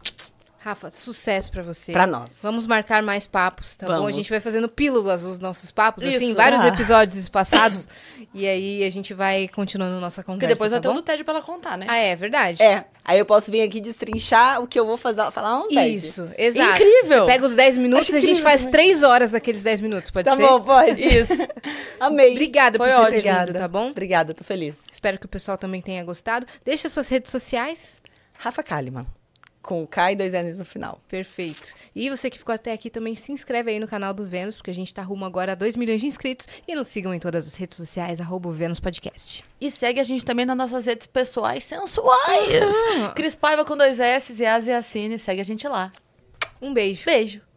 Rafa, sucesso pra você. Pra nós. Vamos marcar mais papos, tá bom? A Vamos. gente vai fazendo pílulas dos nossos papos, assim, Isso. vários Ah. episódios passados. e aí a gente vai continuando nossa conversa. Porque depois vai tá ter o bom? do TED pra ela contar, né? Ah, é verdade? É, aí eu posso vir aqui destrinchar o que eu vou fazer, falar um TED. Isso, exato. Incrível! Pega os 10 minutos Acho e a gente faz também. 3 horas daqueles 10 minutos, pode Tá ser? bom, pode. Isso. Amei. Obrigada Foi por você ter vindo, tá bom? Obrigada, tô feliz. Espero que o pessoal também tenha gostado. Deixa suas redes sociais. Rafa Kalimann, com K e dois N's no final. Perfeito. E você que ficou até aqui também se inscreve aí no canal do Vênus, porque a gente tá rumo agora a 2 milhões de inscritos. E nos sigam em todas as redes sociais, arroba Vênus Podcast. E segue a gente também nas nossas redes pessoais sensuais. Uhum. Cris Paiva com dois S e Asiacine. Segue a gente lá. Um beijo. Beijo.